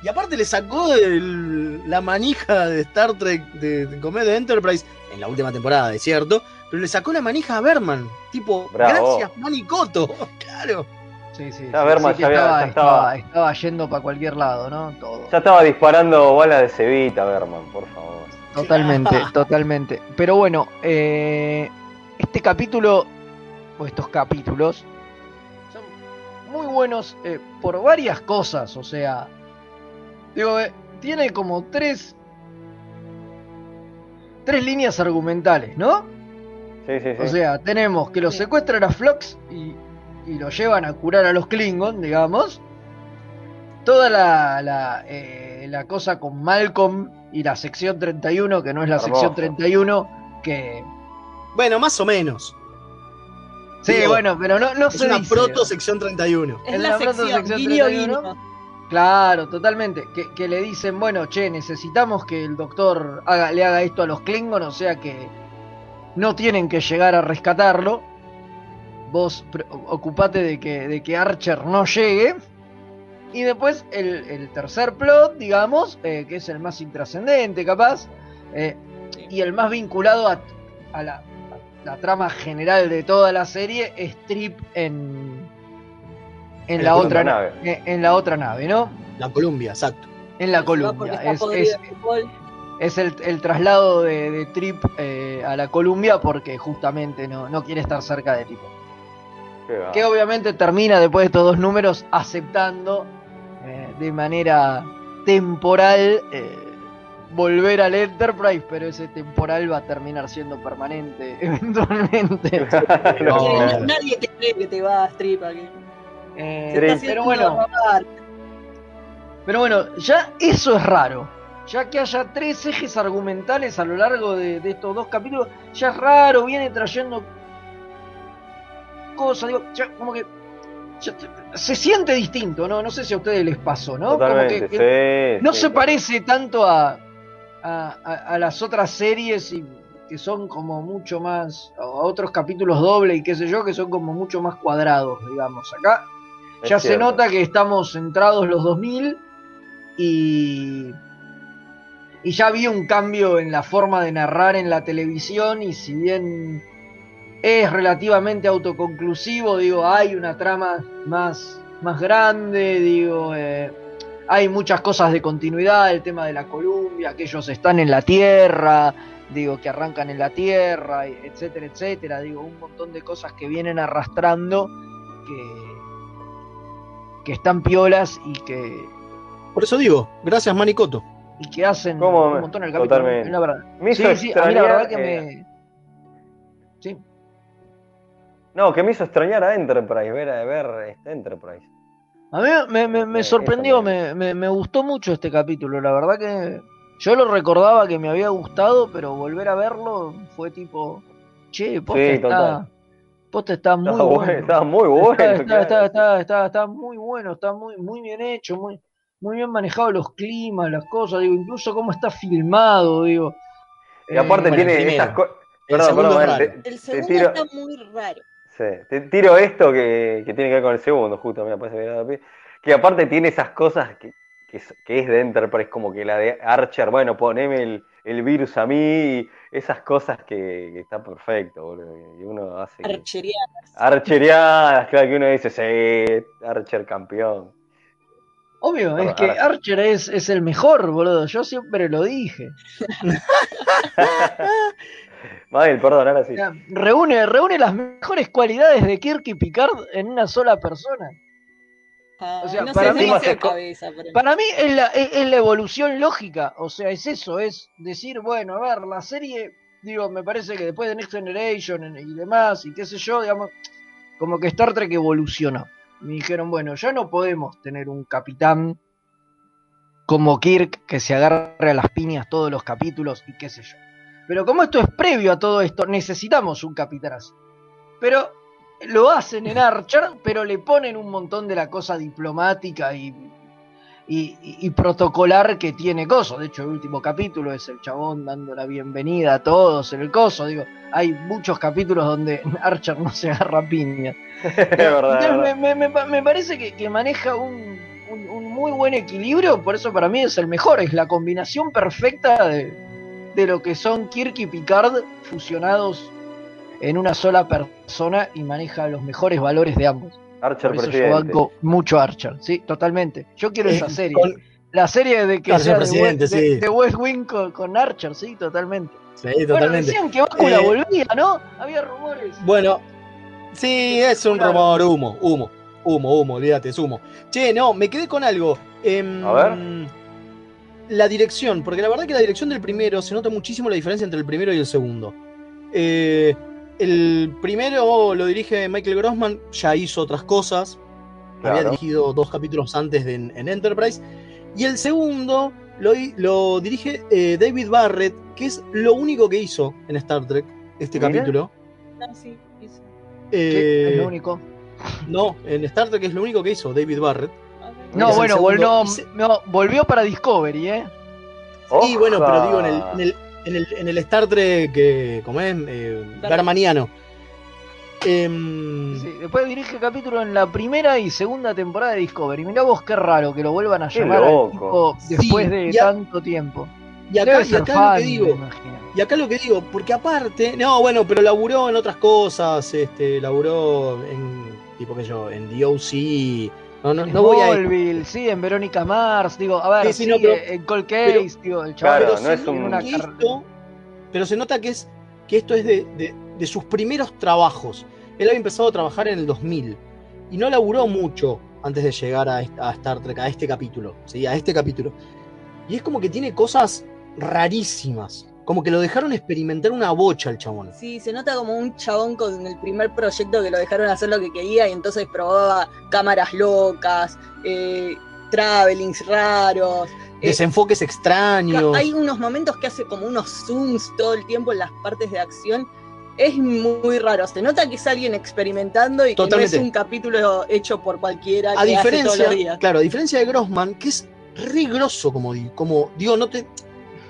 Y aparte le sacó el- la manija de Star Trek de, de Enterprise en la última temporada, es cierto, pero le sacó la manija a Berman. Tipo, Bravo. gracias, Manicoto. claro. Sí, sí. Ya Berman ya había- estaba, ya estaba- estaba- estaba yendo para cualquier lado, ¿no? Todo. Ya estaba disparando balas de cebita, Berman, por favor. Totalmente, totalmente. Pero bueno, eh, este capítulo, o estos capítulos, son muy buenos eh, por varias cosas. O sea, digo, eh, tiene como tres, tres líneas argumentales, ¿no? Sí, sí, sí. O sea, tenemos que los secuestran a Flox y, y lo llevan a curar a los Klingon, digamos. Toda la, la, eh, la cosa con Malcolm y la sección 31, que no es la Hermoso. sección 31, que... Bueno, más o menos. Sí, Digo, bueno, pero no, no es se una dice. proto sección 31. Es Es la la proto sección, sección guiño, 31. guiño. Claro, totalmente. Que, le dicen, bueno, che, necesitamos que el doctor le haga esto a los Klingon, o sea que no tienen que llegar a rescatarlo. Vos ocupate de que, de que Archer no llegue. Y después el, tercer plot, digamos, eh, que es el más intrascendente, capaz, eh, y el más vinculado a, a la, a la trama general de toda la serie, es Trip en, en, En la, la otra nave. En, en la otra nave, ¿no? La Columbia, exacto. En la Columbia. Es, es- el, el traslado de, de Trip eh, a la Columbia porque justamente no, no quiere estar cerca de Tipo. Va. Que obviamente termina después de estos dos números aceptando eh, de manera temporal eh, volver al Enterprise, pero ese temporal va a terminar siendo permanente eventualmente. No. Nadie te cree que te vas, tripa. Que... Eh, pero bueno. Pero bueno, ya eso es raro. Ya que haya tres ejes argumentales a lo largo de, de estos dos capítulos, ya es raro, viene trayendo cosas, digo, ya como que ya se siente distinto, ¿no? No sé si a ustedes les pasó, ¿no? Como que- que sí. no sí, se sí. parece tanto a, a, a- a las otras series y que son como mucho más, a otros capítulos doble y qué sé yo, que son como mucho más cuadrados, digamos. Acá Es ya se nota que estamos centrados los 2000 y, y ya había un cambio en la forma de narrar en la televisión y si bien es relativamente autoconclusivo, digo, hay una trama más, más grande, digo, eh, hay muchas cosas de continuidad, el tema de la Columbia, que ellos están en la Tierra, digo, que arrancan en la Tierra, etcétera, etcétera, digo, un montón de cosas que vienen arrastrando que, que están piolas y que, Por eso digo, gracias Manicoto. y que hacen ¿Cómo un me- montón el capítulo. totalmente. la verdad. Me sí, sí, a mí la verdad que eh, me. Sí. No, que me hizo extrañar a Enterprise, ver, a- ver este Enterprise. A mí me, me- me Eh, sorprendió, me, me- me gustó mucho este capítulo. La verdad que yo lo recordaba que me había gustado, pero volver a verlo fue tipo, che, Sí, está, total. Posta está muy bueno. bueno, estaba muy bueno, Está, está, claro. está, está, está- está muy bueno, está muy, muy bien hecho, muy, muy bien manejado los climas, las cosas, digo, incluso cómo está filmado, digo. Y aparte Eh, Bueno, tiene esas cosas. El Perdón, segundo perdón, es te- raro. te, El segundo tiro, está muy raro. sí, te tiro esto que, que tiene que ver con el segundo, justo, me parece que la pi- que aparte tiene esas cosas que, que es, que es de Enterprise, como que la de Archer, bueno, poneme el, el virus a mí, y esas cosas que, que está perfecto, boludo, y uno hace... que-. Archeriadas, claro, que uno dice, sí, Archer campeón. Obvio, es que Archer es, es el mejor, boludo. Yo siempre lo dije. Mabel, perdón, ahora sí. Reúne, reúne las mejores cualidades de Kirk y Picard en una sola persona. Ah, O sea, no para mí- demasiado cabeza. pero- Para mí es la, es, es la evolución lógica. O sea, es eso, es decir, bueno, a ver, la serie, digo, me parece que después de Next Generation y demás, y qué sé yo, digamos, como que Star Trek evolucionó. Me dijeron, bueno, ya no podemos tener un capitán como Kirk que se agarre a las piñas todos los capítulos y qué sé yo. Pero como esto es previo a todo esto, necesitamos un capitán así. Pero lo hacen en Archer, pero le ponen un montón de la cosa diplomática y, y, protocolar que tiene Coso. De hecho, el último capítulo es el chabón dando la bienvenida a todos en el Coso. Digo, hay muchos capítulos donde Archer no se agarra a piña. Es verdad, es Entonces, me, me- me- me parece que, que maneja un, un- un muy buen equilibrio, por eso para mí es el mejor, es la combinación perfecta de, de lo que son Kirk y Picard fusionados en una sola persona y maneja los mejores valores de ambos. Archer Por eso yo banco mucho Archer, sí, totalmente. Yo quiero esa Eh, serie. con- La serie de que Archer sea de, sí. de West Wing con, con Archer, sí, totalmente. Sí, Bueno, decían que Bácula Eh, volvía, ¿no? Había rumores. Bueno, sí, es un Claro. rumor, humo, humo, humo, humo, olvídate, es humo. Che, no, me quedé con algo. Em, A ver. La dirección, porque la verdad que la dirección del primero se nota muchísimo la diferencia entre el primero y el segundo. Eh, el primero lo dirige Michael Grossman, ya hizo otras cosas. Había dirigido dos capítulos antes de- en, en Enterprise. Y el segundo lo, lo dirige eh, David Barrett, que es lo único que hizo en Star Trek, este Mira. capítulo. Ah, sí, hizo. Sí, Eh, es lo único. no, en Star Trek es lo único que hizo David Barrett. No, bueno, volvió, no, para Discovery, ¿eh? Y bueno, pero digo, en el, Oja. en el, en el, en el Star Trek, que, ¿cómo es? Eh, Darmaniano. Em, Sí, después dirige capítulo en la primera y segunda temporada de Discovery. Mirá vos qué raro que lo vuelvan a llamar al tipo después Sí, de a- tanto tiempo. y acá, y acá fan, lo que digo, y acá lo que digo, porque aparte, no, bueno, pero laburó en otras cosas, este, laburó en, tipo que yo, en DOC. No, no, no voy a sí, en Verónica Mars, digo, a ver, Sí, sí, sí, no, pero- en Cold Case, pero- digo, el chaval Claro, no es un- una esto, pero se nota que es que esto es de, de- de sus primeros trabajos. Él había empezado a trabajar en el 2000 y no laburó mucho antes de llegar a, a Star Trek, a este capítulo, ¿sí? a este capítulo. Y es como que tiene cosas rarísimas, como que lo dejaron experimentar una bocha al chabón. Sí, se nota como un chabón con el primer proyecto que lo dejaron hacer lo que quería y entonces probaba cámaras locas, eh, travelings raros. eh, Desenfoques extraños. hay unos momentos que hace como unos zooms todo el tiempo en las partes de acción. Es muy raro. Se nota que es alguien experimentando y que no es un capítulo hecho por cualquiera a que hace todos diferencia, los días. claro, a diferencia de Grossman, que es re grosso, como, como digo, no te.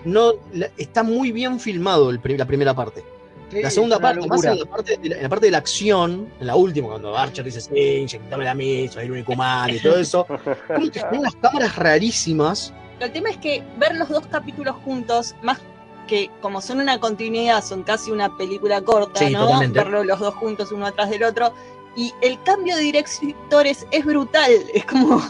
No, la- está muy bien filmado el la primera parte. Sí, la segunda parte, más en la parte, de la, en la parte de la acción, en la última, cuando Archer dice, sí, inyectame a mí, soy el único humano y todo eso, como que son unas cámaras rarísimas. El tema es que ver los dos capítulos juntos, más que como son una continuidad, son casi una película corta, Sí, ¿no? totalmente. Verlos los dos juntos uno atrás del otro. Y el cambio de directores es brutal. Es como.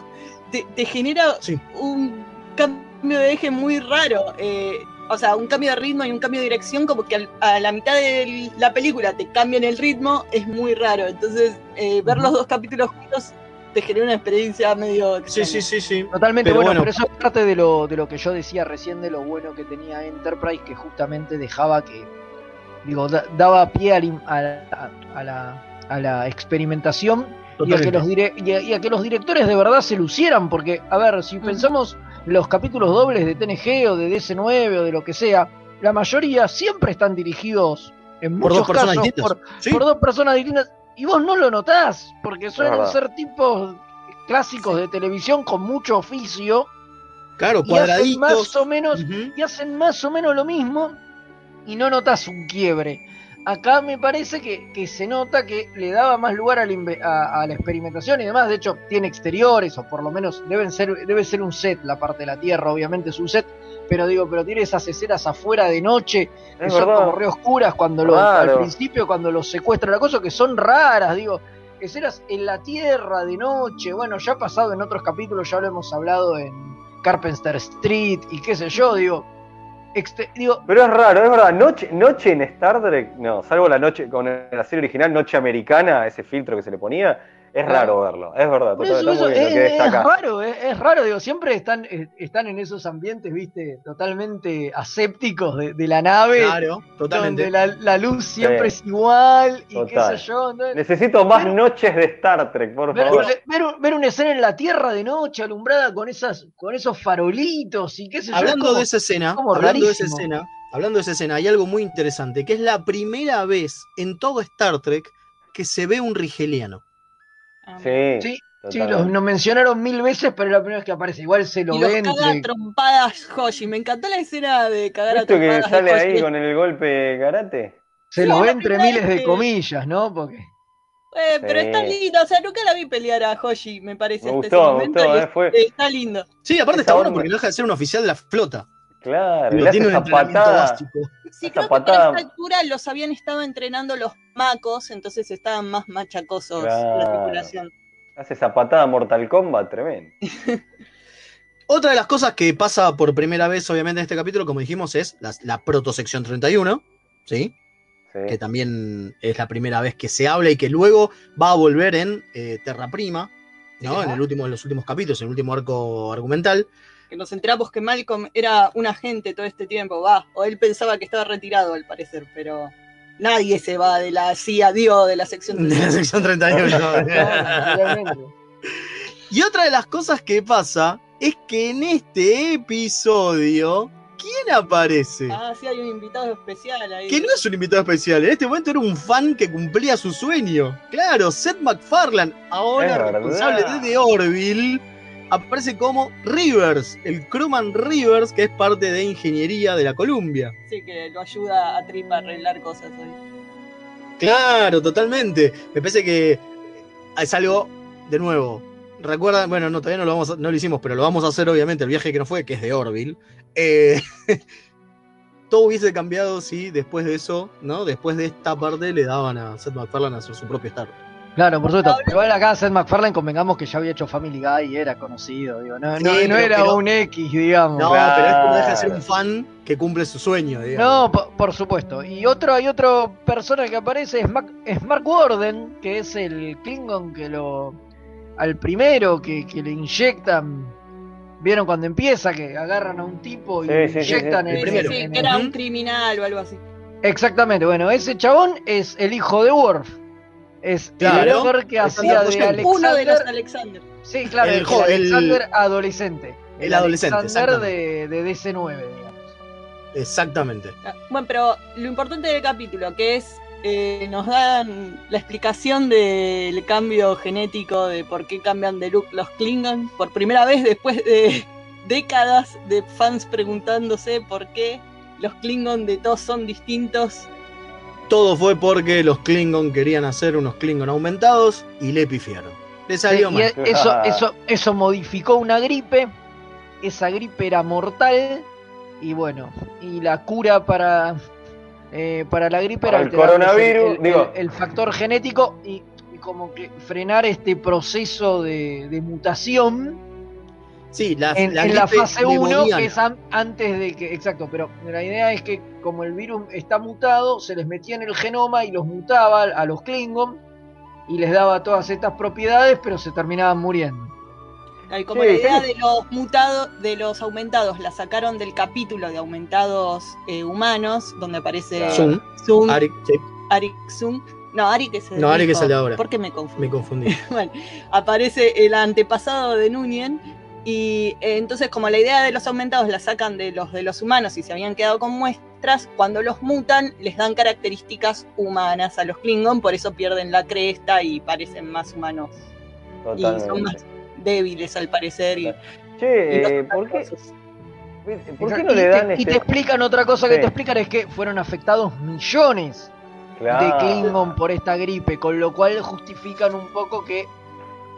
Te, te genera Sí. un cambio de eje muy raro. eh, o sea, un cambio de ritmo y un cambio de dirección, como que al- a la mitad de la película te cambian el ritmo, es muy raro. Entonces, eh, ver los dos capítulos juntos te genera una experiencia medio. Sí, extraña. sí, sí, sí. Totalmente Pero bueno, bueno. pero eso es parte de lo, de lo que yo decía recién de lo bueno que tenía Enterprise, que justamente dejaba que, digo, da- daba pie a, la im- a la- a la, a la experimentación y a, que los dire- y, a, y a que los directores de verdad se lucieran, porque, a ver, si pensamos los capítulos dobles de TNG o de DC9 o de lo que sea, la mayoría siempre están dirigidos en Por muchos dos personas casos distintas. por, Sí. por dos personas distintas y vos no lo notás, porque suelen ser tipos clásicos de televisión con mucho oficio Claro, y hacen cuadraditos. más o menos y hacen más o menos lo mismo y no notas un quiebre. Acá me parece que, que se nota que le daba más lugar a la, inve- a- a la experimentación y demás. De hecho, tiene exteriores, o por lo menos deben ser, debe ser un set, la parte de la Tierra, obviamente es un set. Pero digo, pero tiene esas escenas afuera de noche, que Es son verdad. como re oscuras cuando lo, al principio, cuando los secuestra la cosa, que son raras, digo. Escenas en la Tierra de noche, bueno, ya ha pasado en otros capítulos, ya lo hemos hablado en Carpenter Street y qué sé yo, digo. Digo, Pero es raro, es verdad. Noche, noche en Star Trek, no, salvo la noche con la serie original, Noche Americana, ese filtro que se le ponía, es raro verlo. Es verdad, Por total, eso, está muy eso bien lo que es, raro, es, es raro, digo, siempre están, están en esos ambientes, viste, totalmente asépticos de, de la nave, Claro, totalmente. donde la, la luz siempre Sí. es igual y Total. qué sé yo. ¿no? Necesito más noches de Star Trek, por Ver, favor. ver ver una escena en la Tierra de noche alumbrada con esas con esos farolitos y qué sé yo. como- de esa escena, como hablando de esa escena, hablando de esa escena, hay algo muy interesante, que es la primera vez en todo Star Trek que se ve un rigeliano. Sí, Sí, sí, lo, lo mencionaron mil veces, pero es la primera vez que aparece. Igual se lo Y los ven. caga entre- trompadas Hoshi. Me encantó la escena de cagar a ¿Esto que trompadas sale ahí con el golpe de karate? Se Sí, lo es ve la entre miles de que- comillas, ¿no? Porque Eh, pero Sí. está lindo, o sea, nunca la vi pelear a Hoshi, me parece. Me gustó, ese me momento, gustó, y eh, fue- Está lindo. Sí, aparte Esa está bueno porque no deja de ser un oficial de la flota. Claro, le hace tiene un patada. básico. Sí, creo que para esta altura los habían estado entrenando los macos, entonces estaban más machacosos la tripulación. Hace esa patada Mortal Kombat tremendo. Otra de las cosas que pasa por primera vez, obviamente, en este capítulo, como dijimos, es la, la protosección 31, ¿sí? Que también es la primera vez que se habla y que luego va a volver en eh, Terra Prima, ¿no? En, el último, en los últimos capítulos, en el último arco argumental. Que nos enteramos que Malcolm era un agente todo este tiempo, va. O él pensaba que estaba retirado, al parecer, pero nadie se va de la CIA, Dios, de la sección De la sección 31. y otra de las cosas que pasa es que en este episodio, ¿quién aparece? Ah, sí, hay un invitado especial ahí. Que no es un invitado especial, en este momento era un fan que cumplía su sueño. Claro, Seth MacFarlane, ahora Es verdad. responsable de The Orville, aparece como Rivers, el crewman Rivers, que es parte de ingeniería de la Columbia. Sí, que lo ayuda a Trip a arreglar cosas ahí. Claro, totalmente. Me parece que es algo, de nuevo, recuerdan, bueno, no, todavía no lo, vamos a- no lo hicimos, pero lo vamos a hacer obviamente el viaje que no fue, que es de Orville. Eh, todo hubiese cambiado si después de eso, ¿no? Después de esta parte le daban a Seth MacFarlane a hacer su propio Star. Claro, por supuesto. Igual acá Seth MacFarlane convengamos que ya había hecho Family Guy y era conocido. Digo, no, Sí, no- no pero- era pero- un X, digamos. No, pero esto no deja de ser un fan que cumple su sueño, digamos. No, po- por, supuesto. Y otro, hay otra persona que aparece, es, Mac- es Mark Warden, que es el Klingon que lo. al primero que, que le inyectan. ¿Vieron cuando empieza? Que agarran a un tipo y Sí, le inyectan sí. el Sí, primero. sí, era un criminal o algo así. Exactamente, bueno, ese chabón es el hijo de Worf. Es el Claro, actor que Alexander hacía de. Alexander. Uno de los Alexander. Sí, claro, El el, jo- el- Alexander adolescente. el adolescente, Alexander exactamente. de, de DC9, digamos. Exactamente. Ah, Bueno, pero lo importante del capítulo, que es, eh, nos dan la explicación del cambio genético, de por qué cambian de look los Klingon, por primera vez después de décadas de fans preguntándose por qué los Klingon de todos son distintos. Todo fue porque los Klingon querían hacer unos Klingon aumentados y le pifiaron. Le salió Sí, mal. e- eso, eso, eso modificó una gripe. Esa gripe era mortal. Y bueno, y la cura para, eh, para la gripe Para era el coronavirus, el, el- digo. el factor genético y, y como que frenar este proceso de, de mutación Sí, la, en, la en la gripe fase 1, lemoniana. que es an- antes de que. Exacto, pero la idea es que como el virus está mutado, se les metía en el genoma y los mutaba a los Klingon y les daba todas estas propiedades, pero se terminaban muriendo. Y como Sí, la idea sí. de los mutados, de los aumentados, la sacaron del capítulo de aumentados eh, humanos, donde aparece Zoom. Zoom, Arik, sí, Arik Zoom. No, Arik es el No, es el de ahora. ¿Por qué me confundí? me confundí. Bueno, aparece el antepasado de Nunien y eh, entonces como la idea de los aumentados la sacan de los de los humanos y se habían quedado con muestras, cuando los mutan les dan características humanas a los Klingon, por eso pierden la cresta y parecen más humanos y son más débiles al parecer y, Che, y los eh, ¿por qué, otra ¿por qué Exacto, no y le te- dan y este.? te explican otra cosa que Sí. te explican es que fueron afectados millones de. Klingon por esta gripe, con lo cual justifican un poco que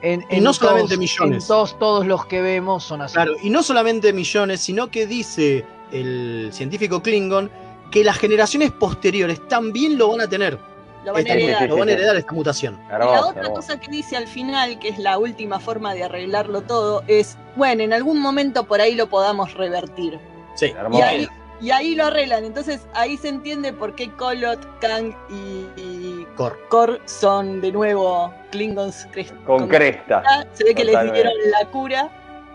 en, Y en no solamente todos, millones. en todos, todos los que vemos son así. Claro, y no solamente millones, sino que dice el científico Klingon que las generaciones posteriores también lo van a tener. lo van a Esta- heredar. lo van a heredar esta mutación. Y la otra cosa que dice al final, que es la última forma de arreglarlo todo, es, bueno, en algún momento por ahí lo podamos revertir. Sí, Y Hermoso. ahí, y ahí lo arreglan. Entonces ahí se entiende por qué Kolot, Kang y, y Cor. Kor son de nuevo Klingons Con cresta. Se ve que les Totalmente. dieron la cura.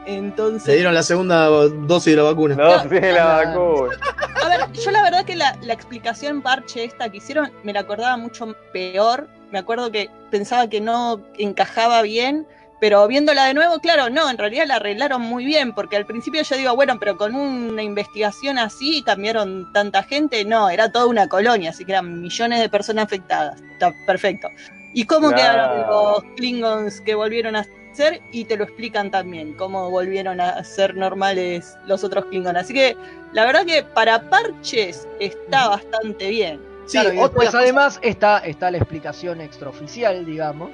Entonces, Se dieron la segunda dosis de la vacuna. No sé la vacuna. a ver, yo la verdad que la, la explicación parche esta que hicieron me la acordaba mucho peor. Me acuerdo que pensaba que no encajaba bien, pero viéndola de nuevo, claro, no, en realidad la arreglaron muy bien, porque al principio yo digo, bueno, pero con una investigación así cambiaron tanta gente, no, era toda una colonia, así que eran millones de personas afectadas. Está perfecto. ¿Y cómo quedaron los Klingons que volvieron a ser? Y te lo explican también, cómo volvieron a ser normales los otros Klingons. Así que la verdad que para parches está bastante bien. Sí, Claro, cosa- además está, está la explicación extraoficial, digamos,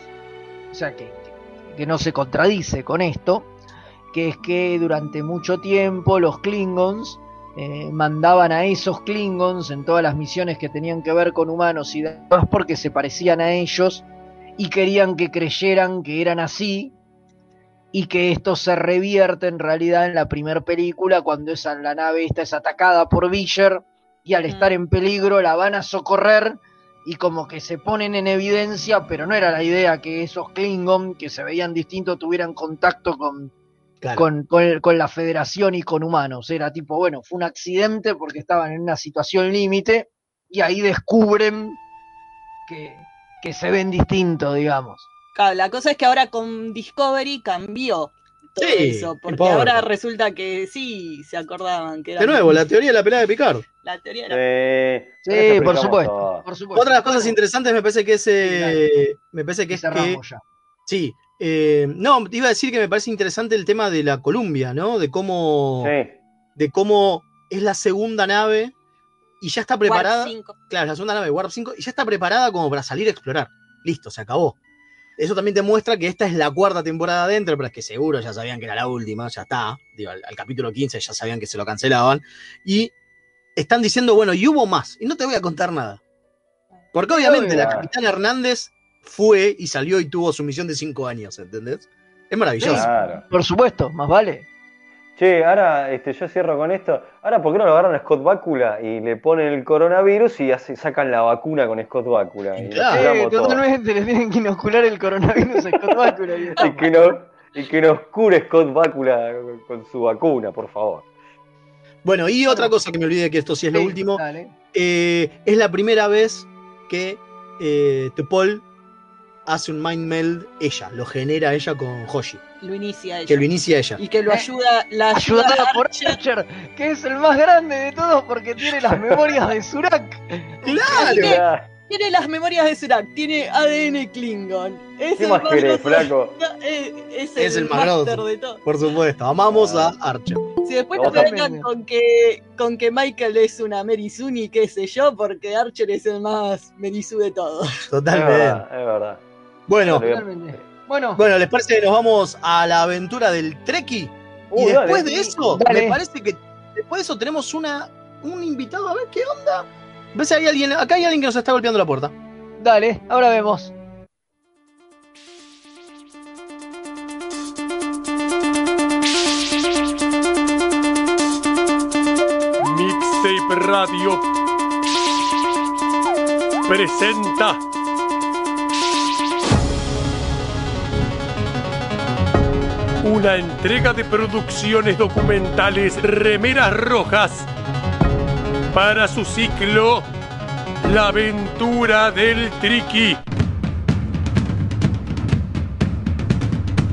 o sea que, que no se contradice con esto, que es que durante mucho tiempo los Klingons eh, mandaban a esos Klingons en todas las misiones que tenían que ver con humanos y demás porque se parecían a ellos y querían que creyeran que eran así y que esto se revierte en realidad en la primera película cuando esa, la nave esta es atacada por Visher y al estar en peligro la van a socorrer y como que se ponen en evidencia, pero no era la idea que esos Klingon que se veían distintos tuvieran contacto con, Claro. con, con la federación y con humanos. Era tipo, bueno, fue un accidente porque estaban en una situación límite y ahí descubren que, que se ven distintos, digamos. Claro, la cosa es que ahora con Discovery cambió todo Sí, eso, porque importa. ahora resulta que sí se acordaban que era De nuevo, la teoría de la pelea de Picard. la teoría Sí, por supuesto, todo. por supuesto. Otra de las cosas interesantes me parece que es. eh, me parece que es que. Ya. Sí. eh, no, te iba a decir que me parece interesante el tema de la Columbia, ¿no? De cómo. Sí. De cómo es la segunda nave y ya está preparada. Warp 5. Claro, la segunda nave Warp 5 y ya está preparada como para salir a explorar. Listo, se acabó. Eso también te muestra que esta es la cuarta temporada de Enterprise, que seguro ya sabían que era la última, ya está. Digo, al, al capítulo 15 ya sabían que se lo cancelaban. Y están diciendo, bueno, y hubo más. Y no te voy a contar nada. Porque obviamente la capitana Hernández fue y salió y tuvo su misión de 5 años, ¿entendés? Es maravilloso. Claro. Por supuesto, más vale. Che, ahora este, yo cierro con esto. Ahora, ¿por qué no lo agarran a Scott Bakula y le ponen el coronavirus y hace- sacan la vacuna con Scott Bakula? Y, Claro. Eh, totalmente, le tienen que inocular el coronavirus a Scott Bakula y que no- y que nos cure Scott Bakula con, con su vacuna, por favor. Bueno, y otra cosa que me olvidé que esto sí es lo Sí, último. eh, es la primera vez que eh, T'Pol hace un mind meld ella, lo genera ella con Hoshi, lo inicia ella. que lo inicia ella. Y que lo ayuda, la ayuda Ayudada por Archer. Que es el más grande de todos porque tiene las memorias de Surak. ¡Claro! Tiene las memorias de Surak, tiene ADN Klingon. Es ¿Qué el más querés, flaco? Eh, es, Es el, el más de todo. Por supuesto, amamos a Archer. Si después nos vengan con que, con que Michael es una Merizuni, qué sé yo, porque Archer es el más Merizu de todos. Es Totalmente. verdad, es verdad. Bueno, Totalmente. Bueno, bueno, ¿les parece que nos vamos a la aventura del Treki? Y después dale. de eso, Dale. me parece que después de eso tenemos una un invitado, a ver qué onda. ¿Ves hay alguien? Acá hay alguien que nos está golpeando la puerta. dale, ahora vemos. Mixtape Radio presenta una entrega de producciones documentales Remeras Rojas para su ciclo La aventura del Triki.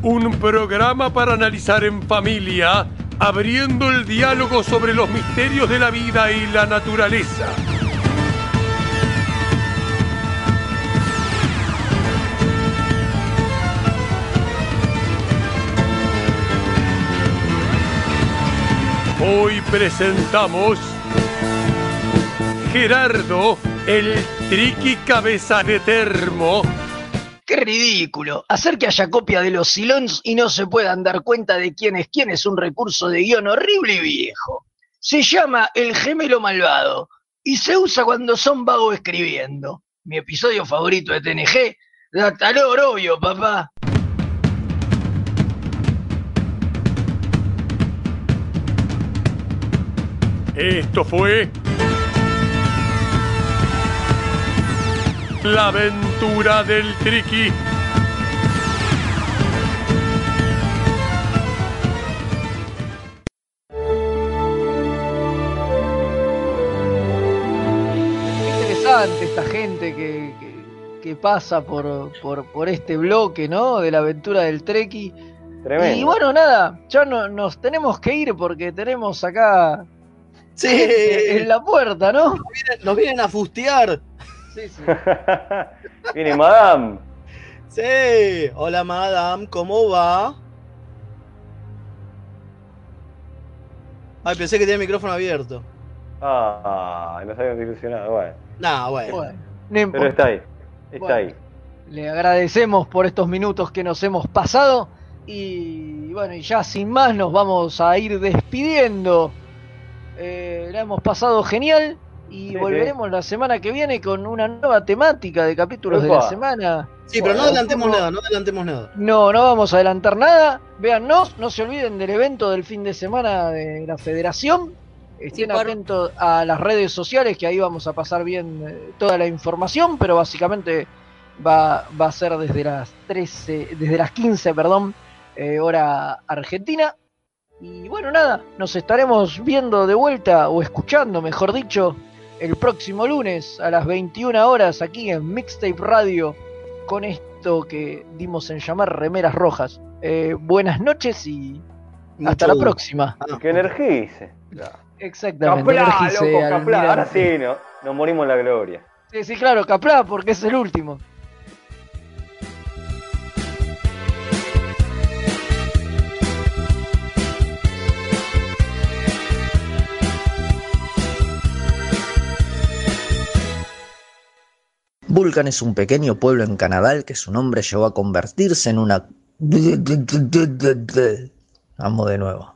Un programa para analizar en familia, abriendo el diálogo sobre los misterios de la vida y la naturaleza. Hoy presentamos Gerardo, el Triki Cabeza de. ¡Qué ridículo! Hacer que haya copia de los Silons y no se puedan dar cuenta de quién es quién es un recurso de guion horrible y viejo. Se llama El gemelo malvado y se usa cuando son vagos escribiendo. Mi episodio favorito de TNG, Datalor, obvio, papá. Esto fue La aventura del Triki. Qué interesante esta gente que, que- que pasa por, por, por este bloque, ¿no? De la aventura del Treki. Tremendo. Y bueno, nada, ya no, nos tenemos que ir porque tenemos acá Sí, en la puerta, ¿no? nos vienen a fustear. Sí, sí. Viene Madame. Sí, hola madame, ¿cómo va? Ay, pensé que tenía el micrófono abierto. Ah, nos habíamos ilusionado. Bueno, Nah, bueno. Bueno, no pero importa. está ahí. Está Bueno. ahí. Le agradecemos por estos minutos que nos hemos pasado. Y bueno, y ya sin más nos vamos a ir despidiendo. Eh, la hemos pasado genial. Y Sí, volveremos la semana que viene con una nueva temática de capítulos de la semana. Sí, pero no adelantemos nada, no adelantemos nada. No, no vamos a adelantar nada. Véannos, no se olviden del evento del fin de semana de la federación. Estén atentos a las redes sociales, que ahí vamos a pasar bien eh, toda la información, pero básicamente va, va a ser desde las 13, desde las 15, perdón, eh, hora argentina. Y bueno, nada, nos estaremos viendo de vuelta, o escuchando, mejor dicho, el próximo lunes a las 21 horas aquí en Mixtape Radio con esto que dimos en llamar remeras rojas. Eh, buenas noches y hasta la próxima. Que energice. Exactamente. Caplá, energice, loco, caplá. Ahora sí, no, nos morimos en la gloria. Sí, sí, claro, Caplá, porque es el último. Vulcan es un pequeño pueblo en Canadá que su nombre llevó a convertirse en una... Vamos de nuevo.